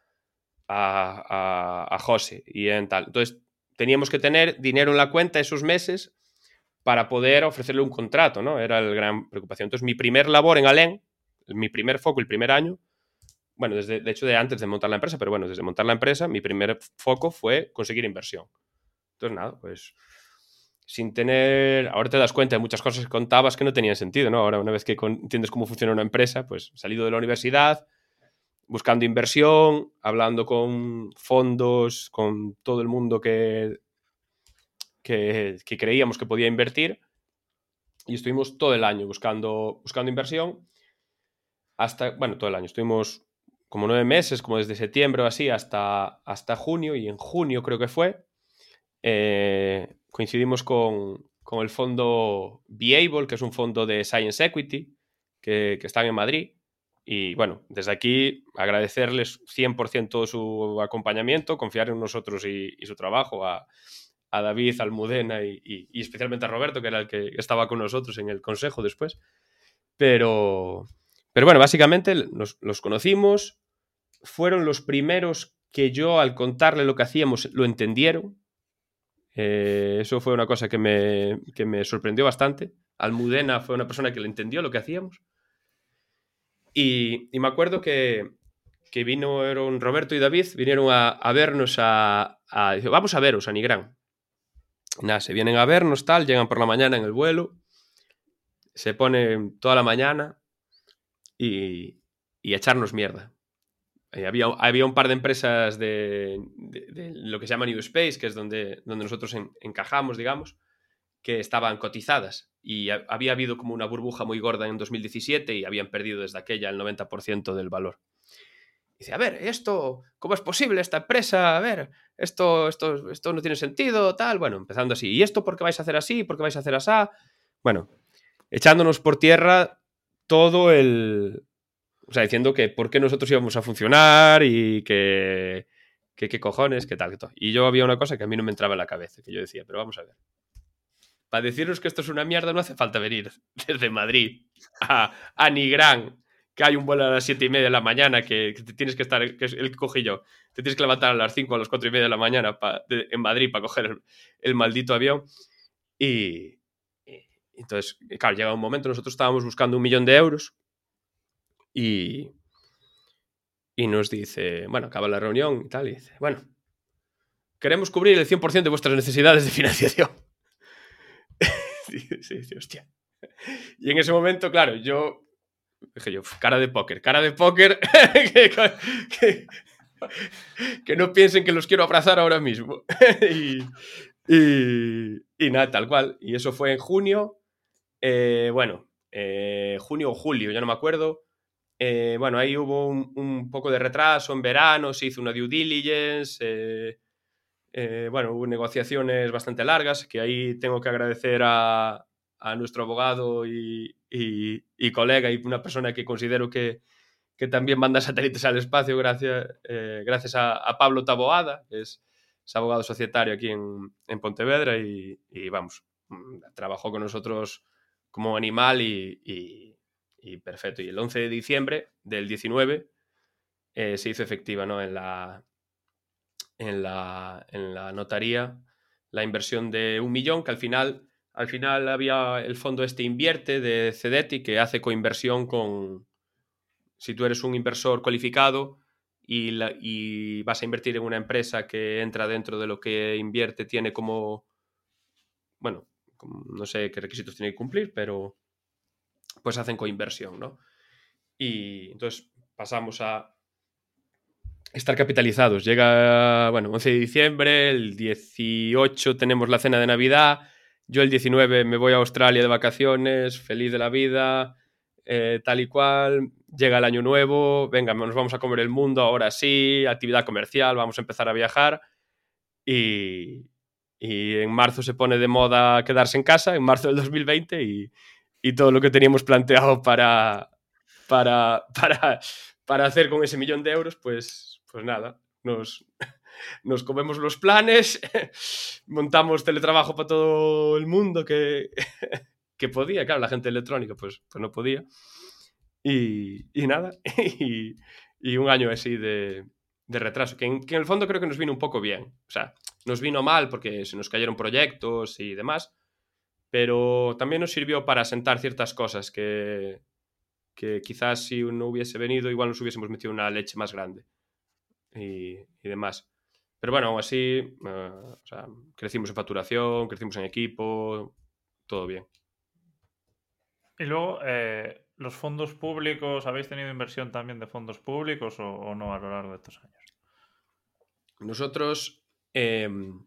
a, a, José. Y en tal. Entonces, teníamos que tener dinero en la cuenta esos meses para poder ofrecerle un contrato, ¿no? Era la gran preocupación. Entonces, mi primer labor en Alén, mi primer foco, el primer año, bueno, desde, de hecho de antes de montar la empresa, pero bueno, desde montar la empresa, mi primer foco fue conseguir inversión. Entonces, nada, pues sin tener, ahora te das cuenta de muchas cosas que contabas que no tenían sentido, ¿no? Ahora, una vez que entiendes cómo funciona una empresa, pues salido de la universidad, buscando inversión, hablando con fondos, con todo el mundo que, que, creíamos que podía invertir, y estuvimos todo el año buscando, buscando inversión, hasta, bueno, todo el año, estuvimos como nueve meses, como desde septiembre o así hasta, hasta junio, y en junio creo que fue, eh, coincidimos con, el fondo Beable, que es un fondo de Science Equity, que, que están en Madrid. Y bueno, desde aquí agradecerles 100% todo su acompañamiento, confiar en nosotros y, su trabajo, a, David, Almudena y, y, especialmente a Roberto, que era el que estaba con nosotros en el consejo después. Pero, pero bueno, básicamente los conocimos, fueron los primeros que yo al contarle lo que hacíamos lo entendieron. Eh, eso fue una cosa que me, me, sorprendió bastante. Almudena fue una persona que le entendió lo que hacíamos. Y, me acuerdo que, que vino Roberto y David, vinieron a, vernos a, Vamos a veros a Nigrán. Nada, se vienen a vernos, tal, llegan por la mañana en el vuelo, se ponen toda la mañana y, y echarnos mierda. Había, había, un par de empresas de, lo que se llama New Space, que es donde, donde nosotros encajamos, digamos, que estaban cotizadas y había habido como una burbuja muy gorda en 2017 y habían perdido desde aquella el 90% del valor. Dice, a ver, esto, ¿cómo es posible esta empresa? A ver, esto, esto, esto no tiene sentido, tal. Bueno, empezando así. ¿Y esto por qué vais a hacer así? ¿Por qué vais a hacer así? Bueno, echándonos por tierra todo el... O sea, diciendo que por qué nosotros íbamos a funcionar y que... qué cojones, qué tal, qué. Y yo había una cosa que a mí no me entraba en la cabeza, que yo decía, pero vamos a ver para deciros que esto es una mierda no hace falta venir desde Madrid a, a Nigrán, que hay un vuelo a las 7 y media de la mañana, que, te tienes que estar, que es el que cogí tienes que levantar a las 5 a las 4 y media de la mañana en Madrid para coger el, maldito avión. Y, entonces, claro, llega un momento, nosotros estábamos buscando un millón de euros y, y nos dice, bueno, acaba la reunión y tal, y dice, bueno, queremos cubrir el 100% de vuestras necesidades de financiación. Y en ese momento, claro, yo dije yo, cara de póker, cara de póker, que, no piensen que los quiero abrazar ahora mismo. y, nada, tal cual. Y eso fue en junio, eh, bueno, eh, junio o julio, ya no me acuerdo. Eh, bueno, ahí hubo un, poco de retraso en verano, se hizo una due diligence. Bueno, hubo negociaciones bastante largas, que ahí tengo que agradecer a, nuestro abogado y, colega y una persona que considero que, también manda satélites al espacio gracias, eh, gracias a, Pablo Taboada, que es, abogado societario aquí en, Pontevedra y, vamos, mm, trabajó con nosotros como animal y, perfecto. Y el 11 de diciembre del 19 eh, se hizo efectiva ¿no? en, la, en la, en la notaría la inversión de un millón, que al final, al final había el fondo este invierte de Cedeti, que hace coinversión con, si tú eres un inversor cualificado y, vas a invertir en una empresa que entra dentro de lo que invierte, tiene como, bueno, no sé qué requisitos tiene que cumplir, pero pues hacen coinversión, ¿no? Y entonces pasamos a, estar capitalizados. Llega, bueno, 11 de diciembre, el 18 tenemos la cena de Navidad, yo el 19 me voy a Australia de vacaciones, feliz de la vida, eh, tal y cual. Llega el año nuevo, venga, nos vamos a comer el mundo, ahora sí, actividad comercial, vamos a empezar a viajar. Y, y en marzo se pone de moda quedarse en casa, en marzo del 2020, y, y todo lo que teníamos planteado para, para, para, para hacer con ese millón de euros, pues pues nada, nos, nos comemos los planes, montamos teletrabajo para todo el mundo que, que podía, claro, la gente electrónica pues, pues no podía. Y, y nada, y, y, un año así de, de retraso, que en, que en, el fondo creo que nos vino un poco bien. O sea, nos vino mal porque se nos cayeron proyectos y demás, pero también nos sirvió para sentar ciertas cosas que, que quizás si no hubiese venido igual nos hubiésemos metido una leche más grande y, demás. Pero bueno, aún así, eh, crecimos en facturación, crecimos en equipo, todo bien. Y luego, eh, ¿los fondos públicos, habéis tenido inversión también de fondos públicos o, no a lo largo de estos años? Nosotros, em,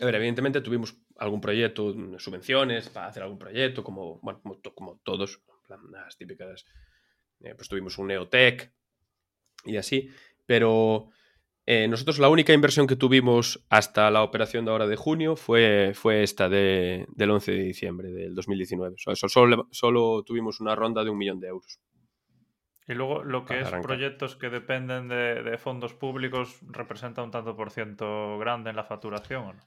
a ver, evidentemente tuvimos algún proyecto, subvenciones para hacer algún proyecto, como, bueno, como, todos, las típicas, eh, pues tuvimos un Neotech y así, pero eh, nosotros la única inversión que tuvimos hasta la operación de ahora de junio fue, fue esta de, del 11 de diciembre del 2019. solo, solo, tuvimos una ronda de un millón de euros. Y luego lo que es proyectos que dependen de, fondos públicos representa un tanto por ciento grande en la facturación, ¿o no?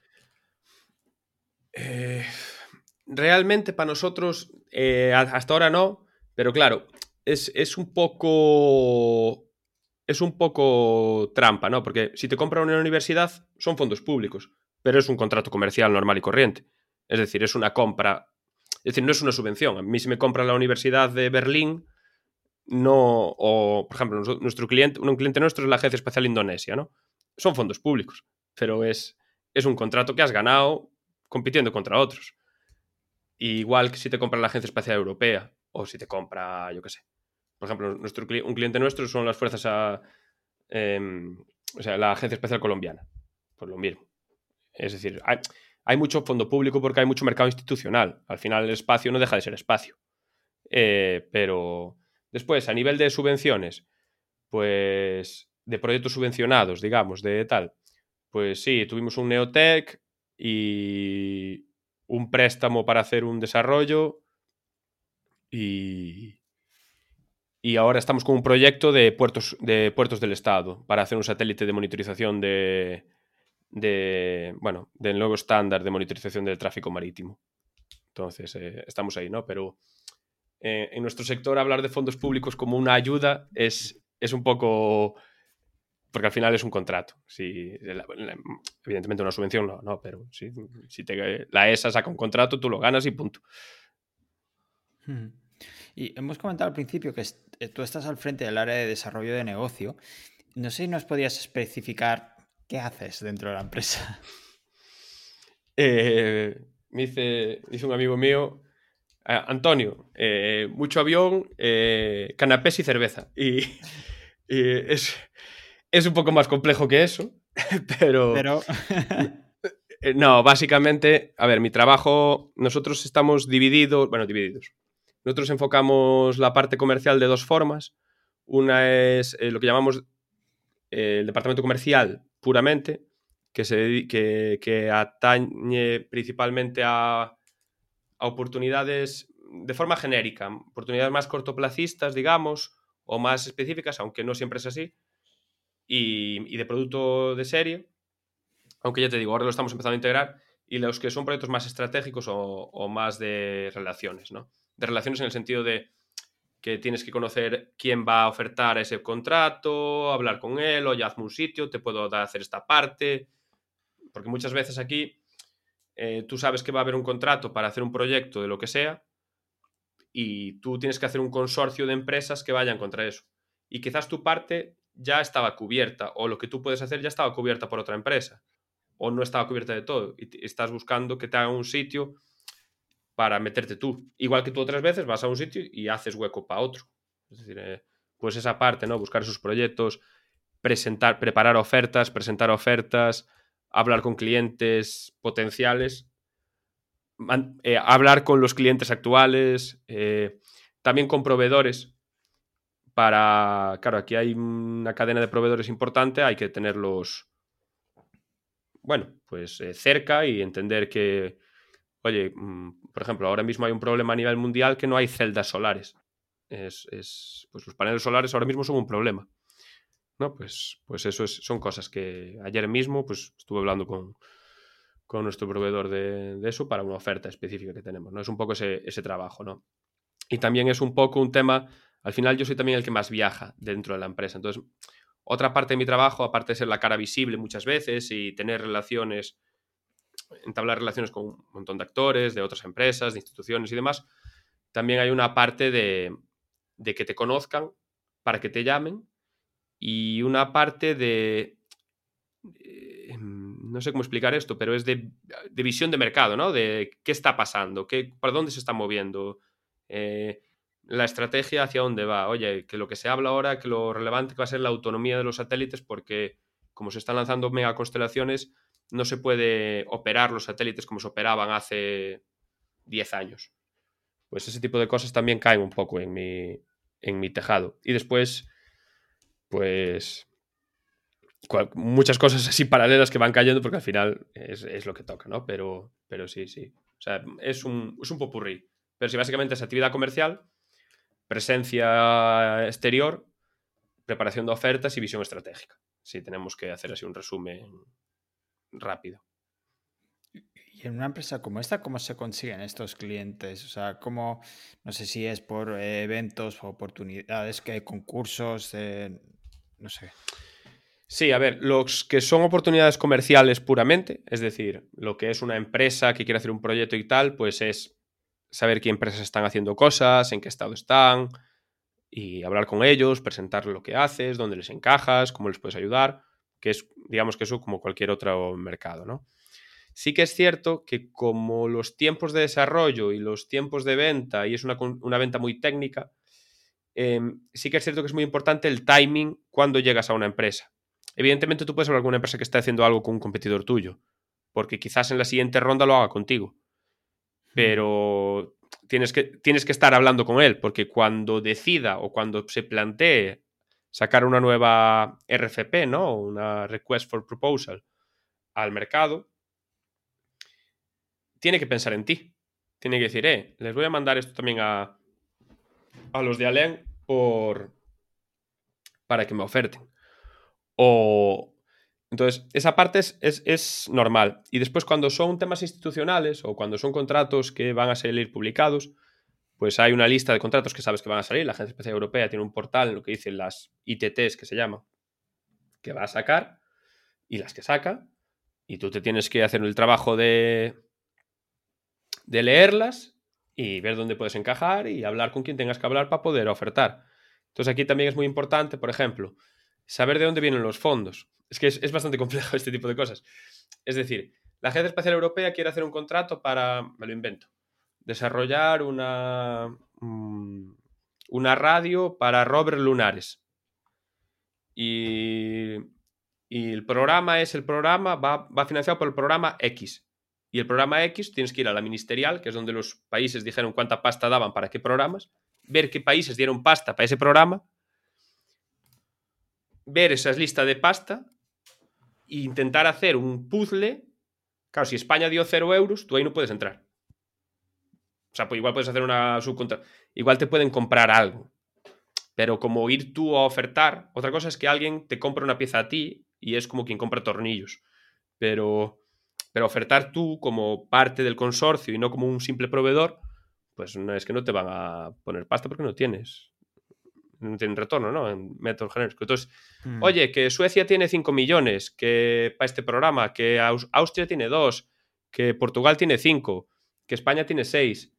Eh, realmente para nosotros eh, hasta ahora no, pero claro, es, es un poco es un poco trampa, ¿no? Porque si te compran una universidad, son fondos públicos, pero es un contrato comercial normal y corriente. Es decir, es una compra. Es decir, no es una subvención. A mí, si me compra la Universidad de Berlín, no, o por ejemplo, nuestro cliente, un cliente nuestro es la Agencia Espacial Indonesia, ¿no? Son fondos públicos, pero es, es un contrato que has ganado compitiendo contra otros. igual que si te compra la Agencia Espacial Europea o si te compra, yo qué sé. Por ejemplo, nuestro, un cliente nuestro son las fuerzas em, o sea, la Agencia Espacial Colombiana. Pues lo mismo. Es decir, hay, hay, mucho fondo público porque hay mucho mercado institucional. Al final el espacio no deja de ser espacio. Eh, pero después, a nivel de subvenciones, pues de proyectos subvencionados, digamos, de tal, pues sí, tuvimos un Neotech y un préstamo para hacer un desarrollo y, y ahora estamos con un proyecto de puertos, de puertos del Estado para hacer un satélite de monitorización de, de bueno, del nuevo estándar de monitorización del tráfico marítimo. Entonces, eh, estamos ahí, ¿no? Pero eh, en nuestro sector hablar de fondos públicos como una ayuda es, es un poco... Porque al final es un contrato. Si, evidentemente una subvención no, no pero si, te, la ESA saca un contrato, tú lo ganas y punto. Y hemos comentado al principio que eh, tú estás al frente del área de desarrollo de negocio. No sé si nos podías especificar ¿Qué haces dentro de la empresa? Eh, me dice, dice un amigo mío, Antonio, eh, mucho avión, eh, canapés y cerveza. Y, es, es, un poco más complejo que eso, pero... pero... no, básicamente, a ver, mi trabajo, nosotros estamos divididos, bueno, divididos. Nosotros enfocamos la parte comercial de dos formas. Una es lo que llamamos el departamento comercial, puramente, que, se, que, atañe principalmente a, oportunidades de forma genérica, oportunidades más cortoplacistas, digamos, o más específicas, aunque no siempre es así, y, de producto de serie, aunque ya te digo, ahora lo estamos empezando a integrar, y los que son proyectos más estratégicos o más de relaciones, ¿no? De relaciones en el sentido de que tienes que conocer quién va a ofertar ese contrato, hablar con él, o ya hazme un sitio, te puedo hacer esta parte. Porque muchas veces aquí eh, tú sabes que va a haber un contrato para hacer un proyecto de lo que sea y tú tienes que hacer un consorcio de empresas que vayan contra eso. Y quizás tu parte ya estaba cubierta o lo que tú puedes hacer ya estaba cubierta por otra empresa o no estaba cubierta de todo y estás buscando que te hagan un sitio para meterte tú. Igual que tú otras veces vas a un sitio y haces hueco para otro. Es decir, eh, pues esa parte, ¿no? Buscar esos proyectos, presentar, preparar ofertas, presentar ofertas, hablar con clientes potenciales, eh, hablar con los clientes actuales, eh, también con proveedores. Para, claro, aquí hay una cadena de proveedores importante, hay que tenerlos, bueno, pues cerca y entender que, oye, mm, por ejemplo, ahora mismo hay un problema a nivel mundial que no hay celdas solares. Es, pues los paneles solares ahora mismo son un problema. ¿no? Pues, pues eso son cosas que ayer mismo pues, estuve hablando con, nuestro proveedor de, eso para una oferta específica que tenemos. ¿no? Es un poco ese, ese, trabajo. ¿no? Y también es un poco un tema, al final yo soy también el que más viaja dentro de la empresa. Entonces, otra parte de mi trabajo, aparte de ser la cara visible muchas veces y tener relaciones entablar relaciones con un montón de actores, de otras empresas, de instituciones y demás, también hay una parte de, que te conozcan para que te llamen y una parte de... Eh, no sé cómo explicar esto, pero es de, visión de mercado, ¿no? De qué está pasando, qué, para dónde se está moviendo, eh, la estrategia hacia dónde va. Oye, que lo que se habla ahora, que lo relevante va a ser la autonomía de los satélites porque como se están lanzando mega constelaciones, no se puede operar los satélites como se operaban hace 10 años. Pues ese tipo de cosas también caen un poco en mi, en mi tejado. Y después, pues muchas cosas así paralelas que van cayendo porque al final es, lo que toca, ¿no? Pero, pero sí, sí. O sea, es un, es un popurrí. Pero sí, básicamente es actividad comercial, presencia exterior, preparación de ofertas y visión estratégica. Sí, tenemos que hacer así un resumen rápido. Y en una empresa como esta, ¿cómo se consiguen estos clientes? O sea, ¿cómo, no sé si es por eh, eventos o oportunidades, que hay concursos, no sé. Sí, a ver, los que son oportunidades comerciales puramente, es decir, lo que es una empresa que quiere hacer un proyecto y tal, pues es saber qué empresas están haciendo cosas, en qué estado están y hablar con ellos, presentar lo que haces, dónde les encajas, cómo les puedes ayudar, que es, digamos que eso como cualquier otro mercado, ¿no? Sí que es cierto que como los tiempos de desarrollo y los tiempos de venta, y es una, venta muy técnica, em, sí que es cierto que es muy importante el timing cuando llegas a una empresa. Evidentemente tú puedes hablar con una empresa que está haciendo algo con un competidor tuyo, porque quizás en la siguiente ronda lo haga contigo. Pero tienes que, tienes que estar hablando con él, porque cuando decida o cuando se plantee sacar una nueva RFP, ¿no? Una Request for Proposal al mercado, tiene que pensar en ti. Tiene que decir, eh, les voy a mandar esto también a, a los de Alen por, para que me oferten. O, entonces, esa parte es, es, normal. Y después, cuando son temas institucionales o cuando son contratos que van a salir publicados, pues hay una lista de contratos que sabes que van a salir. La Agencia Espacial Europea tiene un portal en lo que dicen las ITTs, que se llama, que va a sacar y las que saca. Y tú te tienes que hacer el trabajo de, de leerlas y ver dónde puedes encajar y hablar con quien tengas que hablar para poder ofertar. Entonces, aquí también es muy importante, por ejemplo, saber de dónde vienen los fondos. Es que es, bastante complejo este tipo de cosas. Es decir, la Agencia Espacial Europea quiere hacer un contrato para, me lo invento, desarrollar una, mm, una radio para rovers lunares. Y, el programa es el programa, va, va financiado por el programa X. Y el programa X tienes que ir a la ministerial, que es donde los países dijeron cuánta pasta daban para qué programas, ver qué países dieron pasta para ese programa ver esa lista de pasta e intentar hacer un puzzle. Claro, si España dio cero euros, tú ahí no puedes entrar. O sea, pues igual puedes hacer una subcontra. Igual te pueden comprar algo. Pero como ir tú a ofertar, otra cosa es que alguien te compra una pieza a ti y es como quien compra tornillos. Pero, pero ofertar tú como parte del consorcio y no como un simple proveedor, pues no es que no te van a poner pasta porque no tienes no tienen retorno, ¿no? En métodos genéricos. Entonces, mm. oye, que Suecia tiene 5 millones que, para este programa, que Austria tiene 2, que Portugal tiene 5, que España tiene 6.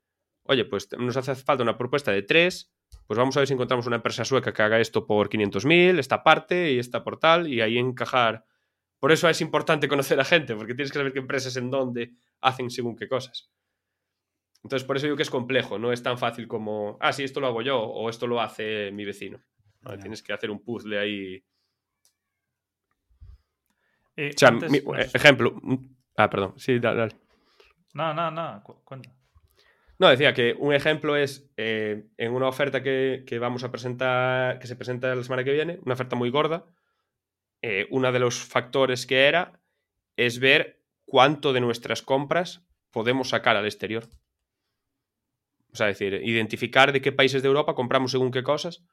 Oye, pues nos hace falta una propuesta de 3, pues vamos a ver si encontramos una empresa sueca que haga esto por 500.000, esta parte y esta por tal, y ahí encajar. Por eso es importante conocer a gente, porque tienes que saber qué empresas en dónde hacen según qué cosas. Entonces, por eso digo que es complejo, no es tan fácil como, ah, sí, esto lo hago yo o esto lo hace mi vecino. Tienes que hacer un puzzle ahí. o sea, ejemplo. Ah, perdón, sí, dale, dale. No, no, no, cuenta. No, decía que un ejemplo es eh, en una oferta que, vamos a presentar, que se presenta la semana que viene, una oferta muy gorda. Eh, uno de los factores que era es ver cuánto de nuestras compras podemos sacar al exterior. O sea, decir, identificar de qué países de Europa compramos según qué cosas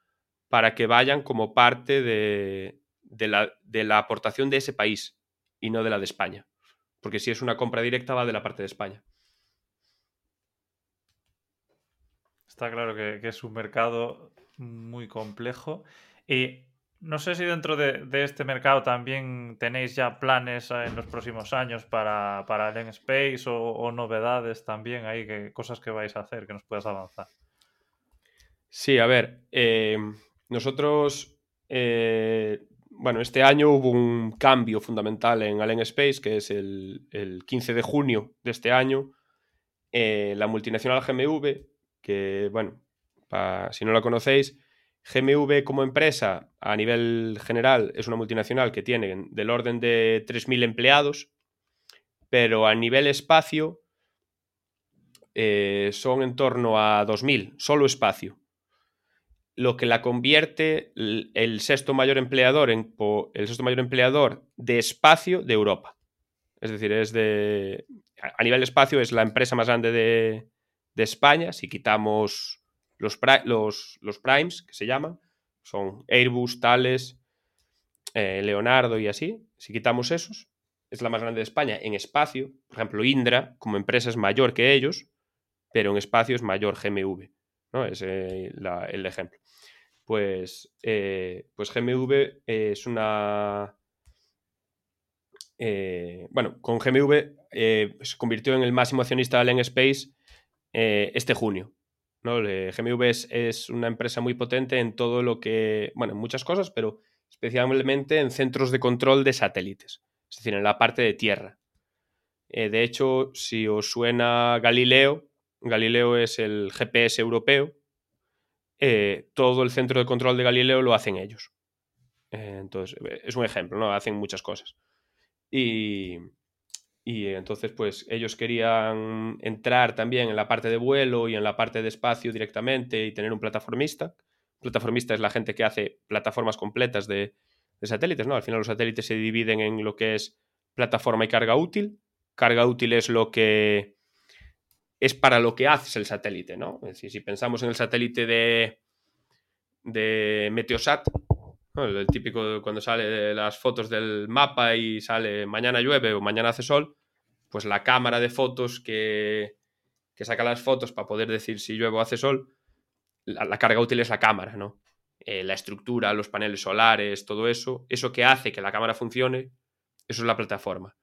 para que vayan como parte de, la, de la aportación de ese país y no de la de España. Porque si es una compra directa va de la parte de España. Está claro que, es un mercado muy complejo. Y no sé si dentro de, este mercado también tenéis ya planes eh, en los próximos años para, para el Space o, novedades también ahí, que, cosas que vais a hacer que nos puedas avanzar. Sí, a ver, eh, nosotros, eh, bueno, este año hubo un cambio fundamental en Allen Space, que es el, 15 de junio de este año. la multinacional GMV, que, bueno, si no la conocéis, GMV como empresa a nivel general es una multinacional que tiene del orden de 3.000 empleados, pero a nivel espacio eh, son en torno a 2.000, solo espacio. Lo que la convierte el sexto mayor empleador en el sexto mayor empleador de espacio de Europa. Es decir, es de. A nivel espacio es la empresa más grande de, de España. Si quitamos los, los, primes, que se llaman, son Airbus, Thales, eh, Leonardo y así. Si quitamos esos, es la más grande de España en espacio. Por ejemplo, Indra, como empresa, es mayor que ellos, pero en espacio es mayor GMV. ¿no? Es eh, el ejemplo. Pues, eh, pues GMV es una. bueno, con GMV se convirtió en el máximo accionista de Allen Space este junio. ¿no? GMV es, una empresa muy potente en todo lo que, bueno, en muchas cosas, pero especialmente en centros de control de satélites, es decir, en la parte de tierra. Eh, de hecho, si os suena Galileo, Galileo es el GPS europeo, eh, todo el centro de control de Galileo lo hacen ellos. Eh, entonces, es un ejemplo, ¿no? Hacen muchas cosas. Y, y entonces, pues ellos querían entrar también en la parte de vuelo y en la parte de espacio directamente y tener un plataformista. Plataformista es la gente que hace plataformas completas de, satélites, ¿no? Al final los satélites se dividen en lo que es plataforma y carga útil. Carga útil es lo que es para lo que haces el satélite, ¿no? Es decir, si pensamos en el satélite de, de Meteosat, el típico cuando sale las fotos del mapa y sale mañana llueve o mañana hace sol, pues la cámara de fotos que, saca las fotos para poder decir si llueve o hace sol, la, carga útil es la cámara, ¿no? Eh, la estructura, los paneles solares, todo eso, eso que hace que la cámara funcione, eso es la plataforma.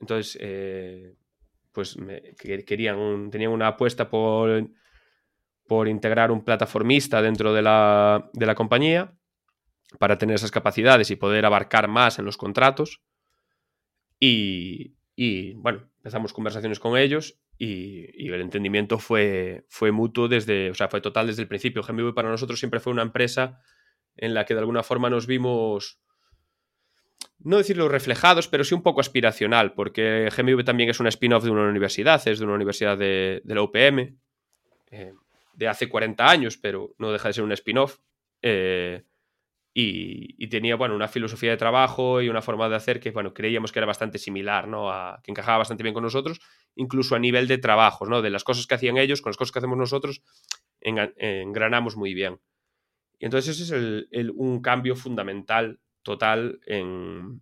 Entonces, eh, pues querían tenían una apuesta por, por integrar un plataformista dentro de la, de la compañía para tener esas capacidades y poder abarcar más en los contratos. Y, bueno, empezamos conversaciones con ellos y, el entendimiento fue, fue mutuo desde, o sea, fue total desde el principio. GMV para nosotros siempre fue una empresa en la que de alguna forma nos vimos, no decirlo reflejados, pero sí un poco aspiracional, porque GMV también es una spin-off de una universidad, es de una universidad de, la UPM, eh, de hace 40 años, pero no deja de ser un spin-off. Eh, y, tenía, bueno, una filosofía de trabajo y una forma de hacer que, bueno, creíamos que era bastante similar, ¿no? A, que encajaba bastante bien con nosotros, incluso a nivel de trabajos, ¿no? De las cosas que hacían ellos con las cosas que hacemos nosotros, engranamos muy bien. Y entonces ese es un cambio fundamental, total, en,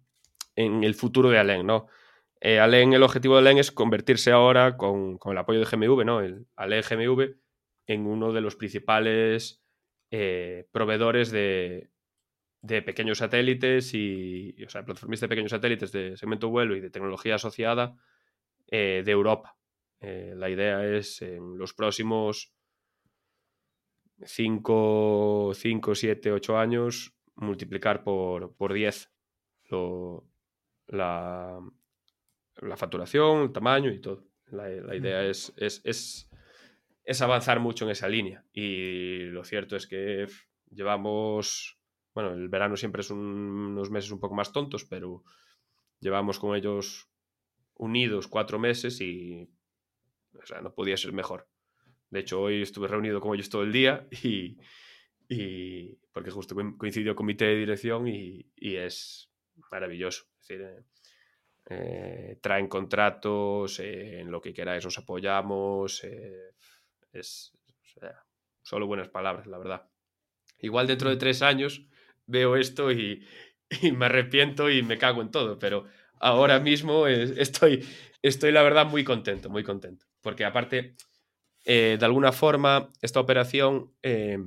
el futuro de Alen, ¿no? Eh, el objetivo de Alen es convertirse ahora, con, el apoyo de GMV, ¿no? El Alen GMV, en uno de los principales eh, proveedores de, de pequeños satélites y, o sea, plataformistas de pequeños satélites de segmento vuelo y de tecnología asociada eh, de Europa. Eh, la idea es en los próximos 5, 7, 8 años multiplicar por, por 10 la, la, facturación, el tamaño y todo. La, la idea es, es, es, es avanzar mucho en esa línea y lo cierto es que llevamos bueno, el verano siempre es unos meses un poco más tontos, pero llevamos con ellos unidos cuatro meses y, o no podía ser mejor. De hecho, hoy estuve reunido con ellos todo el día y, porque justo coincidió comité de dirección y, es maravilloso. Es eh, eh, traen contratos, eh, en lo que queráis os apoyamos. es solo buenas palabras, la verdad. Igual dentro de tres años veo esto y, me arrepiento y me cago en todo, pero ahora mismo estoy, estoy la verdad muy contento, muy contento, porque aparte, eh, de alguna forma, esta operación eh,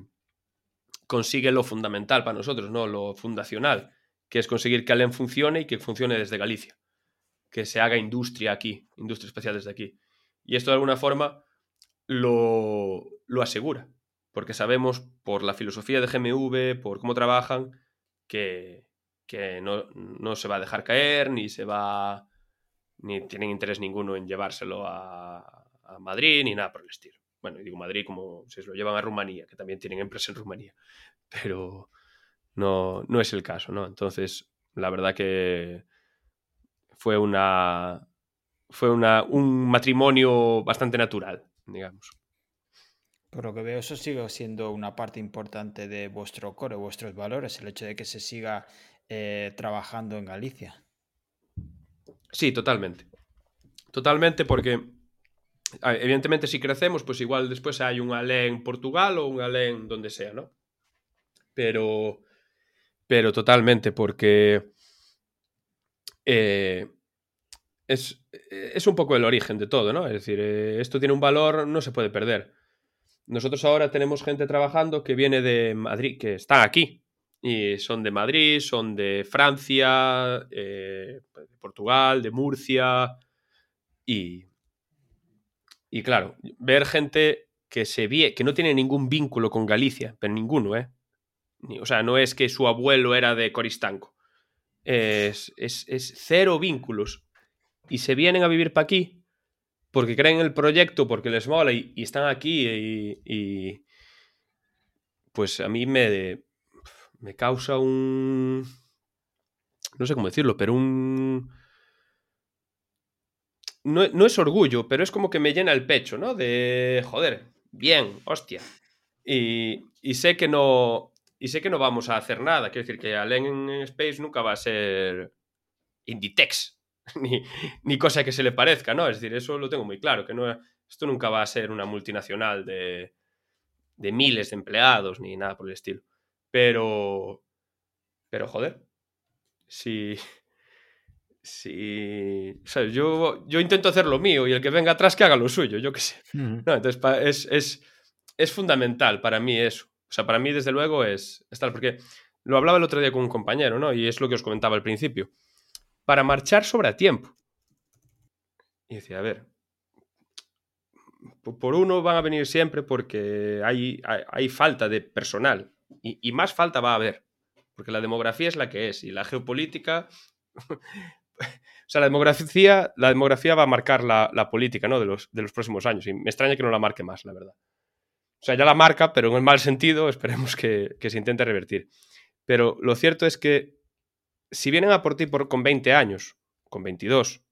consigue lo fundamental para nosotros, ¿no? Lo fundacional, que es conseguir que Allen funcione y que funcione desde Galicia, que se haga industria aquí, industria especial desde aquí. Y esto de alguna forma lo, lo asegura, porque sabemos por la filosofía de GMV, por cómo trabajan, que, no, se va a dejar caer, ni se va. ni tienen interés ninguno en llevárselo a, Madrid, ni nada por el estilo. Bueno, digo Madrid como si se lo llevan a Rumanía, que también tienen empresa en Rumanía. Pero no, no es el caso, ¿no? Entonces, la verdad que fue una. fue una, un matrimonio bastante natural, digamos. Por lo que veo, eso sigue siendo una parte importante de vuestro core, vuestros valores, el hecho de que se siga eh, trabajando en Galicia. Sí, totalmente. Totalmente, porque evidentemente si crecemos, pues igual después hay un Ale en Portugal o un Ale en donde sea, ¿no? Pero, pero totalmente, porque eh, es, es, un poco el origen de todo, ¿no? Es decir, eh, esto tiene un valor, no se puede perder. Nosotros ahora tenemos gente trabajando que viene de Madrid, que están aquí. Y son de Madrid, son de Francia, eh, de Portugal, de Murcia. Y, y claro, ver gente que se vie, que no tiene ningún vínculo con Galicia, pero ninguno, ¿eh? o sea, no es que su abuelo era de Coristanco. Es, es, es cero vínculos. Y se vienen a vivir para aquí porque creen en el proyecto, porque les mola y, están aquí y, pues a mí me, me causa un... No sé cómo decirlo, pero un... No, no, es orgullo, pero es como que me llena el pecho, ¿no? De, joder, bien, hostia. Y, y sé que no... Y sé que no vamos a hacer nada. Quiero decir que Allen en Space nunca va a ser Inditex, ni, ni, cosa que se le parezca, ¿no? Es decir, eso lo tengo muy claro, que no, esto nunca va a ser una multinacional de, de miles de empleados ni nada por el estilo. Pero, pero joder, si, si, o sea, yo, yo intento hacer lo mío y el que venga atrás que haga lo suyo, yo qué sé. No, entonces es, es, es, fundamental para mí eso. O sea, para mí desde luego es, es tal, porque lo hablaba el otro día con un compañero, ¿no? Y es lo que os comentaba al principio. Para marchar sobre a tiempo. Y decía, a ver, por uno van a venir siempre porque hay, hay, falta de personal y, y, más falta va a haber, porque la demografía es la que es y la geopolítica, o sea, la demografía, la demografía va a marcar la, la política ¿no? de, los, de los próximos años y me extraña que no la marque más, la verdad. O sea, ya la marca, pero en el mal sentido, esperemos que, que se intente revertir. Pero lo cierto es que si vienen a por ti por, con 20 años, con 22,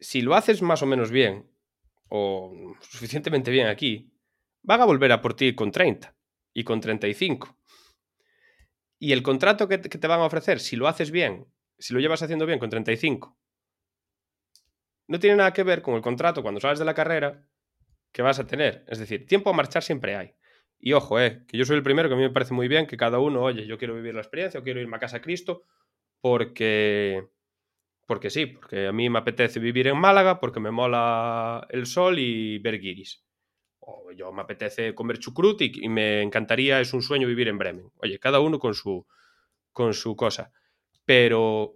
si lo haces más o menos bien, o suficientemente bien aquí, van a volver a por ti con 30 y con 35. Y el contrato que te, que te van a ofrecer, si lo haces bien, si lo llevas haciendo bien con 35, no tiene nada que ver con el contrato cuando sales de la carrera que vas a tener. Es decir, tiempo a marchar siempre hay. Y ojo, eh, que yo soy el primero que a mí me parece muy bien que cada uno, oye, yo quiero vivir la experiencia o quiero irme a casa a Cristo porque porque sí, porque a mí me apetece vivir en Málaga, porque me mola el sol y ver guiris. O yo me apetece comer chucrut y, y, me encantaría, es un sueño vivir en Bremen. Oye, cada uno con su, con su cosa. Pero,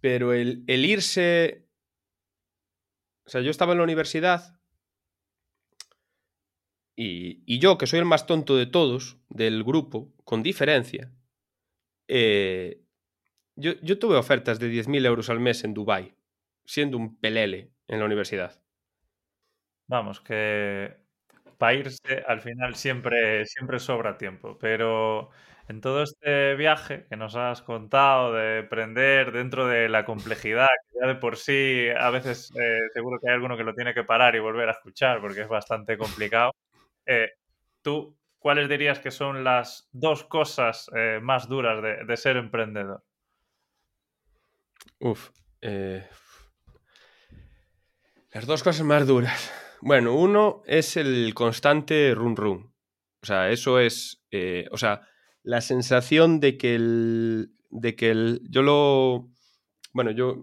pero el, el irse... O sea, yo estaba en la universidad y, yo, que soy el más tonto de todos, del grupo, con diferencia, eh, yo, yo tuve ofertas de 10.000 euros al mes en Dubai, siendo un pelele en la universidad. Vamos, que para irse al final siempre, siempre sobra tiempo, pero en todo este viaje que nos has contado de emprender dentro de la complejidad, que ya de por sí a veces eh, seguro que hay alguno que lo tiene que parar y volver a escuchar porque es bastante complicado, eh, ¿tú cuáles dirías que son las dos cosas eh, más duras de, ser emprendedor? Uf. Eh... Las dos cosas más duras. Bueno, uno es el constante run run. O sea, eso es. O sea, la sensación de que el. de que el. Yo lo. Bueno, yo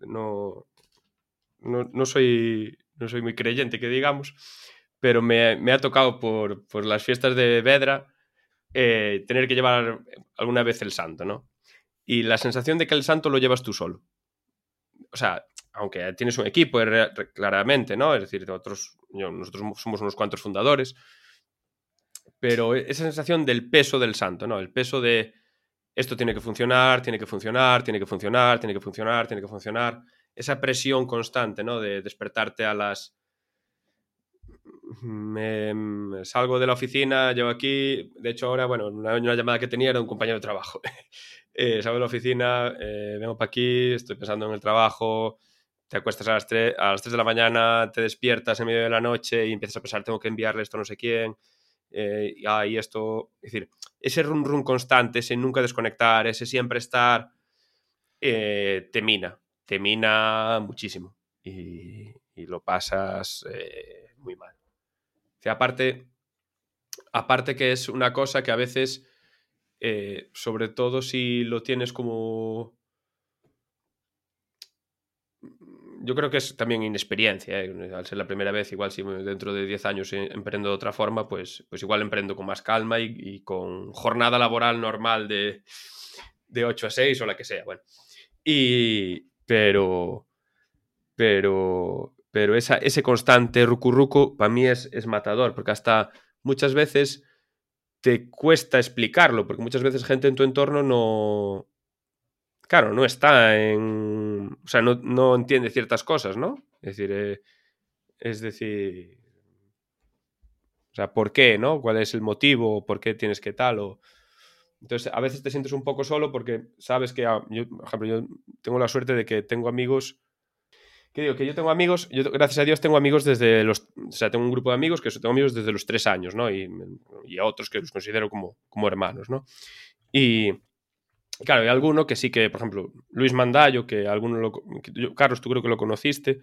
no. No, no soy. No soy muy creyente, que digamos. Pero me, ha tocado por, las fiestas de Vedra eh, tener que llevar alguna vez el santo, ¿no? y la sensación de que el santo lo llevas tú solo. O sea, aunque tienes un equipo, claramente, ¿no? Es decir, nosotros, yo, nosotros somos unos cuantos fundadores, pero esa sensación del peso del santo, ¿no? El peso de esto tiene que funcionar, tiene que funcionar, tiene que funcionar, tiene que funcionar, tiene que funcionar. Esa presión constante, ¿no? De despertarte a las... Salgo de la oficina, llevo aquí, de hecho ahora, bueno, una, una llamada que tenía era un compañero de trabajo eh, salgo de la oficina, eh, vengo para aquí, estoy pensando en el trabajo, te acuestas a las, 3, a las 3 de la mañana, te despiertas en medio de la noche y empiezas a pensar, tengo que enviarle esto a no sé quién, eh, y, ah, y esto, es decir, ese run run constante, ese nunca desconectar, ese siempre estar, te mina, te mina muchísimo y, lo pasas muy mal. Sea, aparte, aparte que es una cosa que a veces eh, sobre todo si lo tienes como... Yo creo que es también inexperiencia, ¿eh? al ser la primera vez, igual si dentro de 10 años eh, emprendo de otra forma, pues, pues igual emprendo con más calma y, y con jornada laboral normal de, de 8 a 6 o la que sea. Bueno, y, pero, pero, pero esa, ese constante rucurruco para mí es, es matador, porque hasta muchas veces te cuesta explicarlo, porque muchas veces gente en tu entorno no, claro, no está en, o sea, no, no entiende ciertas cosas, ¿no? Es decir, eh, es decir, o sea, ¿por qué, no? ¿Cuál es el motivo? ¿Por qué tienes que tal? O... Entonces, a veces te sientes un poco solo porque sabes que, ah, yo, por ejemplo, yo tengo la suerte de que tengo amigos ¿Qué digo? Que yo tengo amigos, yo gracias a Dios tengo amigos desde los, o sea, tengo un grupo de amigos que tengo amigos desde los tres años, ¿no? Y, y a otros que los considero como, como hermanos, ¿no? Y, claro, hay alguno que sí que, por ejemplo, Luis Mandayo, que alguno lo, que, Carlos, tú creo que lo conociste,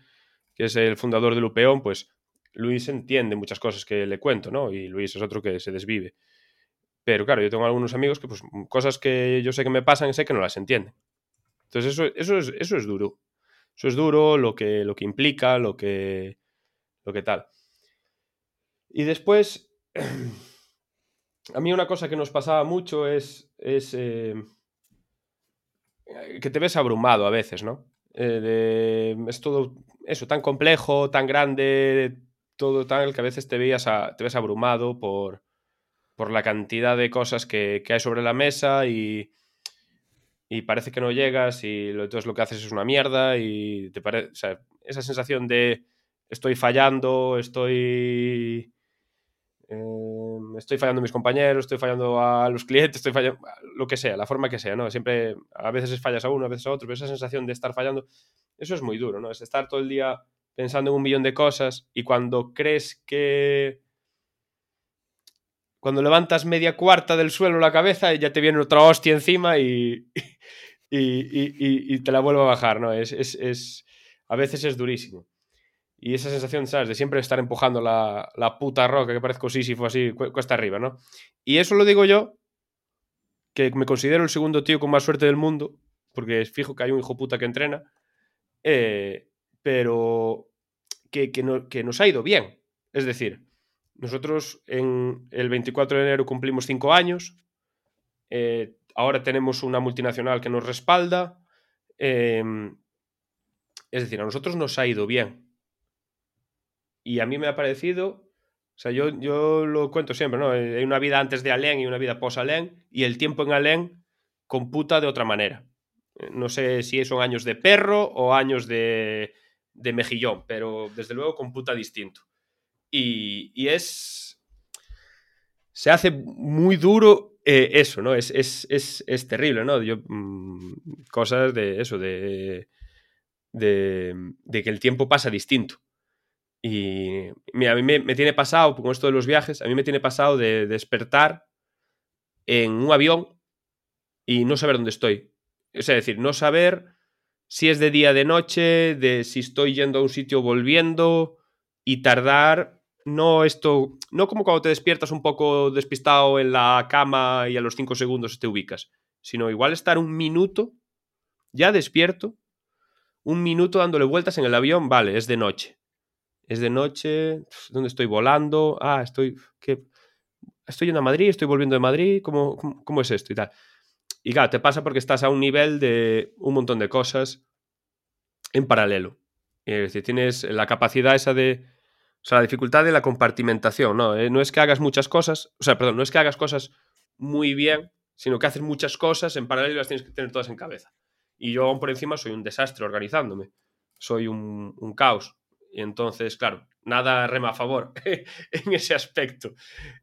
que es el fundador de Lupeón, pues Luis entiende muchas cosas que le cuento, ¿no? Y Luis es otro que se desvive. Pero claro, yo tengo algunos amigos que, pues, cosas que yo sé que me pasan, sé que no las entienden. Entonces, eso, eso, es, eso es duro. Eso es duro, lo que, lo que implica, lo que, lo que tal. Y después, a mí una cosa que nos pasaba mucho es, es eh, que te ves abrumado a veces, ¿no? Eh, es todo eso, tan complejo, tan grande, todo tal, que a veces te, veías te ves abrumado por, por la cantidad de cosas que, que hay sobre la mesa y, y parece que no llegas y entonces lo que haces es una mierda y te parece, esa sensación de estoy fallando, estoy eh, estoy fallando a mis compañeros, estoy fallando a los clientes, estoy fallando lo que sea, la forma que sea, ¿no? Siempre a veces fallas a uno, a veces a otro, pero esa sensación de estar fallando, eso es muy duro, ¿no? Es estar todo el día pensando en un millón de cosas y cuando crees que cuando levantas media cuarta del suelo la cabeza ya te viene otra hostia encima y, y, te la vuelvo a bajar, ¿no? Es, es, a veces es durísimo. Y esa sensación, ¿sabes? De siempre estar empujando la, puta roca que parezco Sísifo así, cuesta arriba, ¿no? Y eso lo digo yo, que me considero el segundo tío con más suerte del mundo, porque es fijo que hay un hijo puta que entrena, eh, pero que, que, que nos ha ido bien. Es decir, nosotros en el 24 de enero cumplimos cinco años. Eh, ahora tenemos una multinacional que nos respalda. Em, es decir, a nosotros nos ha ido bien. Y a mí me ha parecido. O sea, yo, yo lo cuento siempre, ¿no? Hay una vida antes de Alén y una vida post-Alén. Y el tiempo en Alén computa de otra manera. No sé si son años de perro o años de, de mejillón, pero desde luego computa distinto. Y, es. Se hace muy duro eh, eso, ¿no? Es, es, terrible, ¿no? Mm, cosas de eso, de, de, que el tiempo pasa distinto. Y mira, a mí me, tiene pasado, con esto de los viajes, a mí me tiene pasado de despertar en un avión y no saber dónde estoy. Es decir, no saber si es de día, de noche, de si estoy yendo a un sitio o volviendo y tardar no esto, no como cuando te despiertas un poco despistado en la cama y a los cinco segundos te ubicas, sino igual estar un minuto ya despierto, un minuto dándole vueltas en el avión, vale, es de noche. Es de noche, ¿dónde estoy volando? Ah, estoy, ¿qué? Estoy yendo a Madrid, estoy volviendo de Madrid, ¿cómo, cómo es esto y tal? Y claro, te pasa porque estás a un nivel de un montón de cosas en paralelo. Es decir, tienes la capacidad esa de o sea, la dificultad de la compartimentación, ¿no? Eh, no es que hagas muchas cosas, o sea, perdón, no es que hagas cosas muy bien, sino que haces muchas cosas en paralelo y las tienes que tener todas en cabeza. Y yo aún por encima soy un desastre organizándome. Soy un, caos. Y entonces, claro, nada rema a favor en ese aspecto.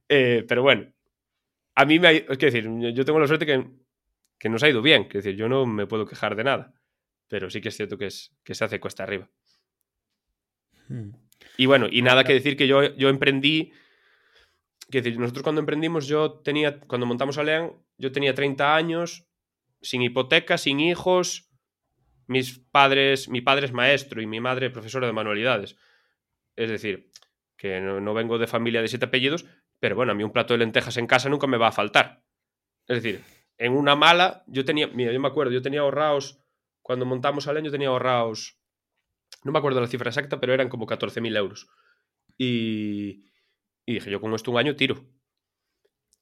Eh, pero bueno, a mí me ha, es decir, yo tengo la suerte que, que nos ha ido bien. Es decir, yo no me puedo quejar de nada. Pero sí que es cierto que, es, que se hace cuesta arriba. Hmm. Y bueno, y nada que decir que yo, yo emprendí. Que decir, nosotros cuando emprendimos, yo tenía, cuando montamos Alean, yo tenía 30 años, sin hipoteca, sin hijos. Mis padres, mi padre es maestro y mi madre profesora de manualidades. Es decir, que no, vengo de familia de siete apellidos, pero bueno, a mí un plato de lentejas en casa nunca me va a faltar. Es decir, en una mala, yo tenía, mira, yo me acuerdo, yo tenía ahorrados, cuando montamos Alean, yo tenía ahorrados no me acuerdo la cifra exacta, pero eran como 14.000 euros. Y, dije, yo con esto un año tiro.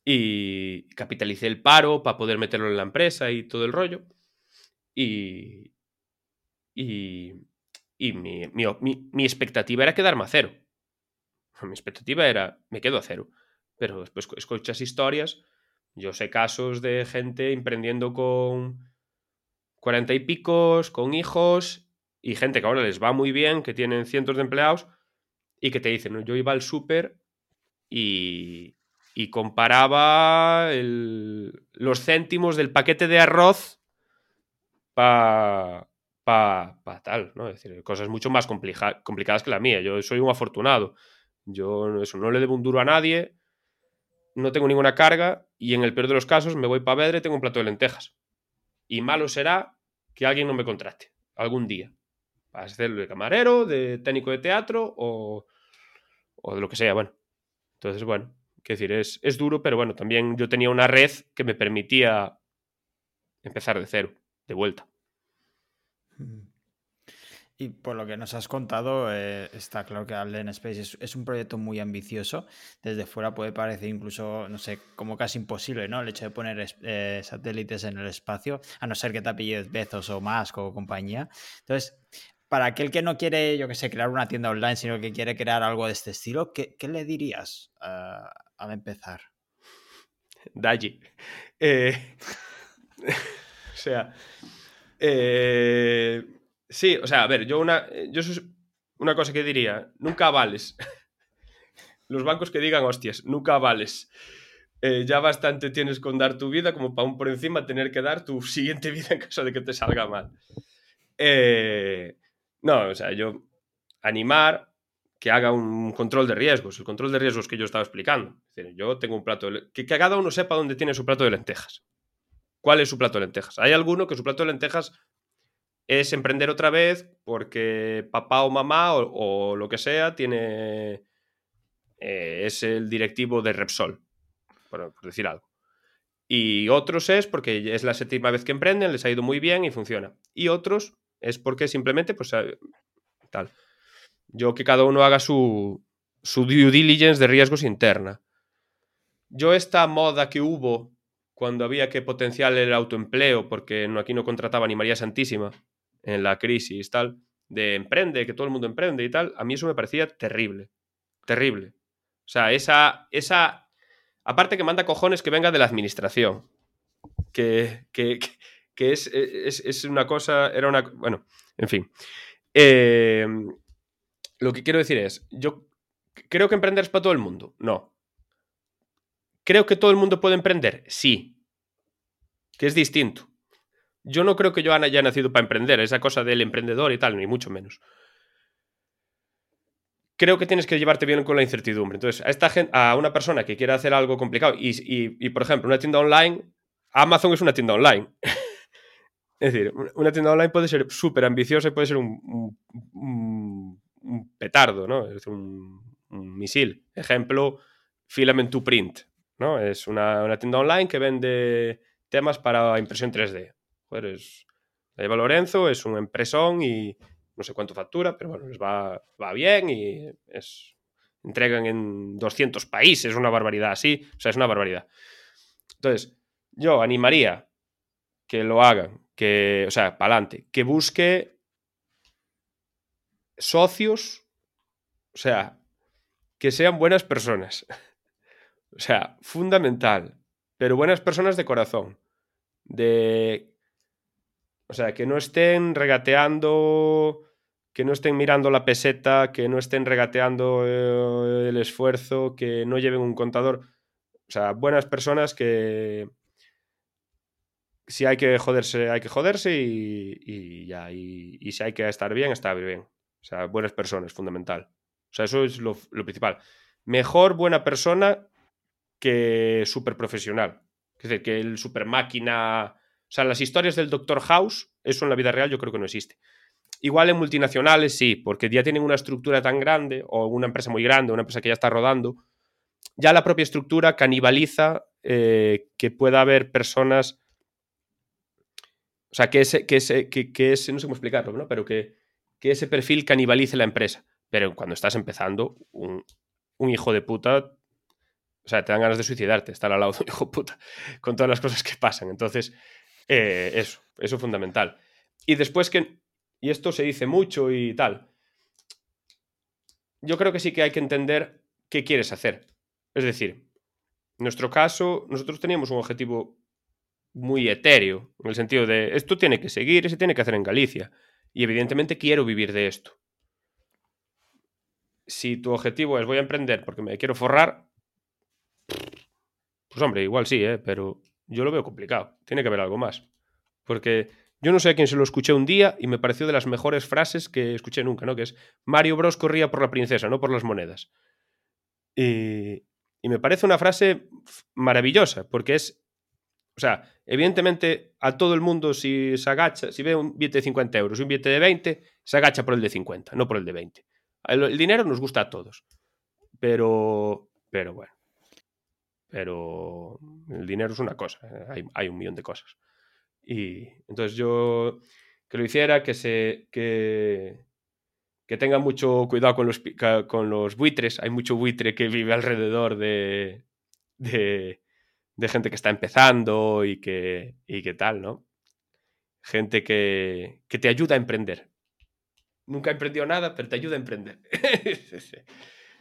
Y capitalicé el paro para poder meterlo en la empresa y todo el rollo. Y, y, y mi, mi, expectativa era quedarme a cero. Mi expectativa era, me quedo a cero. Pero después escuchas historias, yo sé casos de gente emprendiendo con cuarenta y picos, con hijos, y gente que ahora les va muy bien, que tienen cientos de empleados, y que te dicen, yo iba al súper y, y comparaba los céntimos del paquete de arroz para pa, pa tal, ¿no? Decir, cosas mucho más complicadas que la mía. Yo soy un afortunado. Yo eso, no le debo un duro a nadie, no tengo ninguna carga y en el peor de los casos me voy para Vedre y tengo un plato de lentejas. Y malo será que alguien no me contrate algún día. Hacerlo de camarero, de técnico de teatro o, o de lo que sea, bueno. Entonces, bueno, quiero decir, es, es duro, pero bueno, también yo tenía una red que me permitía empezar de cero, de vuelta. Y por lo que nos has contado, eh, está claro que Allen Space es, un proyecto muy ambicioso. Desde fuera puede parecer incluso, no sé, como casi imposible, ¿no? El hecho de poner eh, satélites en el espacio, a no ser que te apellides Bezos o Musk o compañía. Entonces, para aquel que no quiere, yo que sé, crear una tienda online, sino que quiere crear algo de este estilo, ¿qué, le dirías uh, al empezar? Daji. Eh, o sea, eh, sí, o sea, a ver, yo una, yo una cosa que diría, nunca vales. Los bancos que digan, hostias, nunca vales. Eh, ya bastante tienes con dar tu vida como para un por encima tener que dar tu siguiente vida en caso de que te salga mal. No, o sea, yo animar que haga un control de riesgos, el control de riesgos que yo estaba explicando. Es decir, yo tengo un plato de... Que, que cada uno sepa dónde tiene su plato de lentejas cuál es su plato de lentejas. Hay alguno que su plato de lentejas es emprender otra vez porque papá o mamá o, lo que sea tiene eh, es el directivo de Repsol, por, decir algo. Y otros es porque es la séptima vez que emprenden, les ha ido muy bien y funciona. Y otros es porque simplemente, pues, eh, tal. Yo que cada uno haga su, su due diligence de riesgos interna. Yo esta moda que hubo cuando había que potenciar el autoempleo, porque aquí no contrataba ni María Santísima en la crisis, tal, de emprende, que todo el mundo emprende y tal, a mí eso me parecía terrible, terrible. O sea, esa, esa, aparte que manda cojones que venga de la administración, que, que, que es, es, una cosa, era una, bueno, en fin. Eh, lo que quiero decir es, yo creo que emprender es para todo el mundo, no. ¿Creo que todo el mundo puede emprender? Sí. Que es distinto. Yo no creo que yo haya nacido para emprender, esa cosa del emprendedor y tal, ni mucho menos. Creo que tienes que llevarte bien con la incertidumbre. Entonces, a esta gente, a una persona que quiera hacer algo complicado, y, por ejemplo, una tienda online, Amazon es una tienda online. es decir, una tienda online puede ser súper ambiciosa y puede ser un, petardo, ¿no? Es un, un misil. Ejemplo, Filament to Print. ¿no? Es una, tienda online que vende temas para impresión 3D. Joder, es, la lleva Lorenzo, es un empresón y no sé cuánto factura, pero bueno, les va, va bien y es, entregan en 200 países, una barbaridad así, o sea, es una barbaridad. Entonces, yo animaría que lo hagan, que, o sea, para adelante, que busque socios, o sea, que sean buenas personas. O sea, fundamental. Pero buenas personas de corazón. De. O sea, que no estén regateando. Que no estén mirando la peseta, que no estén regateando eh, el esfuerzo, que no lleven un contador. O sea, buenas personas que. Si hay que joderse, hay que joderse y, ya. Y, si hay que estar bien, estar bien. O sea, buenas personas, fundamental. O sea, eso es lo, lo principal. Mejor buena persona que súper profesional. Es decir, que el super máquina. O sea, las historias del Doctor House, eso en la vida real yo creo que no existe. Igual en multinacionales sí, porque ya tienen una estructura tan grande, o una empresa muy grande, una empresa que ya está rodando, ya la propia estructura canibaliza eh, que pueda haber personas. O sea, que ese, que ese, que, ese, no sé cómo explicarlo, ¿no? Pero que, que ese perfil canibalice la empresa. Pero cuando estás empezando, un, hijo de puta o sea, te dan ganas de suicidarte, estar al lado de un hijo puta, con todas las cosas que pasan. Entonces, eh, eso, eso es fundamental. Y después que y esto se dice mucho y tal. Yo creo que sí que hay que entender qué quieres hacer. Es decir, en nuestro caso, nosotros teníamos un objetivo muy etéreo, en el sentido de esto tiene que seguir se tiene que hacer en Galicia. Y evidentemente quiero vivir de esto. Si tu objetivo es voy a emprender porque me quiero forrar, pues hombre, igual sí, ¿eh? pero yo lo veo complicado. Tiene que haber algo más. Porque yo no sé a quién se lo escuché un día y me pareció de las mejores frases que escuché nunca, ¿no? Que es Mario Bros corría por la princesa, no por las monedas. Y, y me parece una frase maravillosa, porque es, o sea, evidentemente a todo el mundo si se agacha, si ve un billete de 50 euros y un billete de 20, se agacha por el de 50, no por el de 20. El, dinero nos gusta a todos, pero, pero bueno, pero el dinero es una cosa, ¿eh? hay, hay un millón de cosas. Y entonces yo que lo hiciera, que se que, que tenga mucho cuidado con los, con los buitres. Hay mucho buitre que vive alrededor de, de, de gente que está empezando y que, y tal, ¿no? Gente que, que te ayuda a emprender. Nunca he emprendido nada, pero te ayuda a emprender.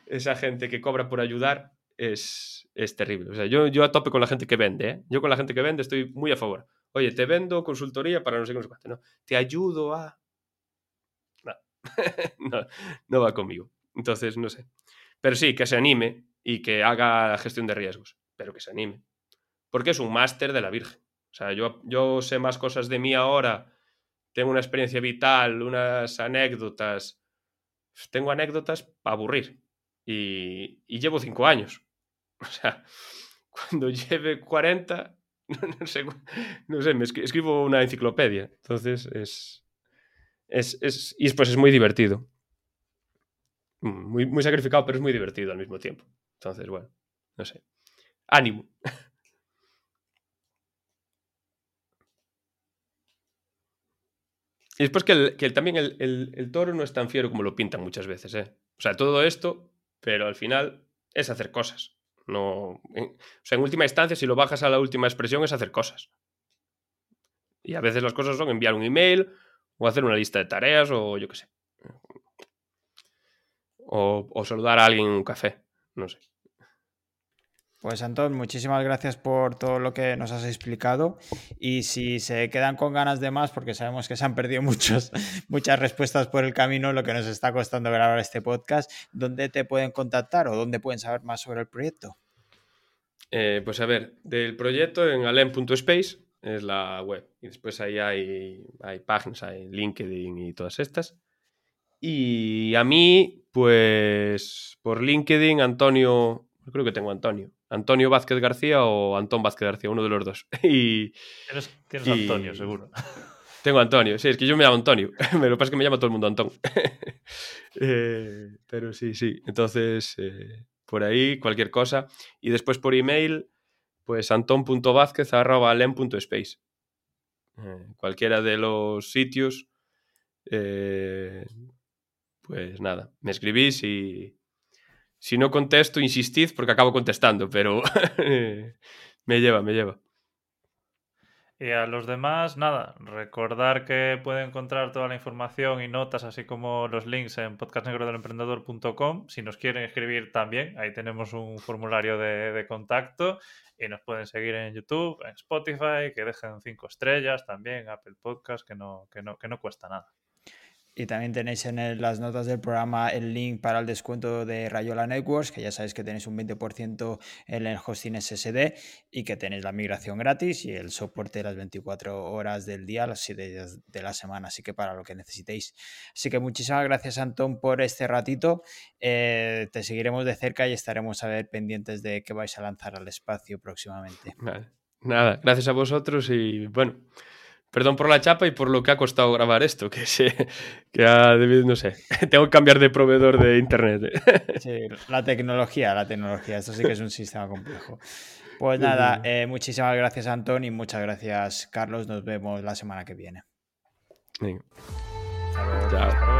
Esa gente que cobra por ayudar es, es terrible. O sea, yo, yo a tope con la gente que vende, ¿eh? Yo con la gente que vende estoy muy a favor. Oye, te vendo consultoría para no sé qué, no sé ¿no? Te ayudo a... No, no va conmigo. Entonces, no sé. Pero sí, que se anime y que haga la gestión de riesgos, pero que se anime. Porque es un máster de la Virgen. O sea, yo, yo sé más cosas de mí ahora, tengo una experiencia vital, unas anécdotas. Tengo anécdotas para aburrir. Y, llevo cinco años. O sea, cuando lleve 40, no, sé, no sé, me escribo una enciclopedia. Entonces es, es, es, y después es muy divertido. Muy, muy sacrificado, pero es muy divertido al mismo tiempo. Entonces, bueno, no sé. Ánimo. Y después que, el, que el, también el, el, toro no es tan fiero como lo pintan muchas veces, ¿eh? O sea, todo esto, pero al final es hacer cosas. No, en, o sea, en última instancia, si lo bajas a la última expresión, es hacer cosas. Y a veces las cosas son enviar un email o hacer una lista de tareas o yo qué sé. O, o saludar a alguien en un café, no sé. Pues Antón, muchísimas gracias por todo lo que nos has explicado y si se quedan con ganas de más, porque sabemos que se han perdido muchos, muchas respuestas por el camino, lo que nos está costando grabar este podcast, ¿dónde te pueden contactar o dónde pueden saber más sobre el proyecto? Eh, pues a ver, del proyecto en alem.space es la web y después ahí hay, hay páginas, hay LinkedIn y todas estas. Y a mí, pues por LinkedIn, Antonio, creo que tengo Antonio. Antonio Vázquez García o Antón Vázquez García, uno de los dos. y, tienes, tienes y... Antonio, seguro. Tengo Antonio, sí, es que yo me llamo Antonio. Lo que pasa es que me llama todo el mundo Antón. eh, pero sí, sí. Entonces, eh, por ahí, cualquier cosa. Y después por email, pues anton.vázquez.alem.space. Eh, cualquiera de los sitios, eh, pues nada, me escribís y, si no contesto, insistid porque acabo contestando, pero me lleva, me lleva. Y a los demás, nada, recordar que pueden encontrar toda la información y notas, así como los links en podcastnegrodelemprendedor.com. Si nos quieren escribir también, ahí tenemos un formulario de, de, contacto y nos pueden seguir en YouTube, en Spotify, que dejen cinco estrellas también, Apple Podcast, que no, que no, que no cuesta nada. Y también tenéis en el, las notas del programa el link para el descuento de Rayola Networks, que ya sabéis que tenéis un 20% en el hosting SSD y que tenéis la migración gratis y el soporte las 24 horas del día, las 7 días de la semana, así que para lo que necesitéis. Así que muchísimas gracias, Antón, por este ratito. Eh, te seguiremos de cerca y estaremos a ver pendientes de que vais a lanzar al espacio próximamente. Nada, gracias a vosotros y bueno. Perdón por la chapa y por lo que ha costado grabar esto, que, se, que ha debido, no sé, tengo que cambiar de proveedor de internet. Sí, la tecnología, la tecnología, esto sí que es un sistema complejo. Pues nada, eh, muchísimas gracias Antón y muchas gracias Carlos, nos vemos la semana que viene. Venga. Chao.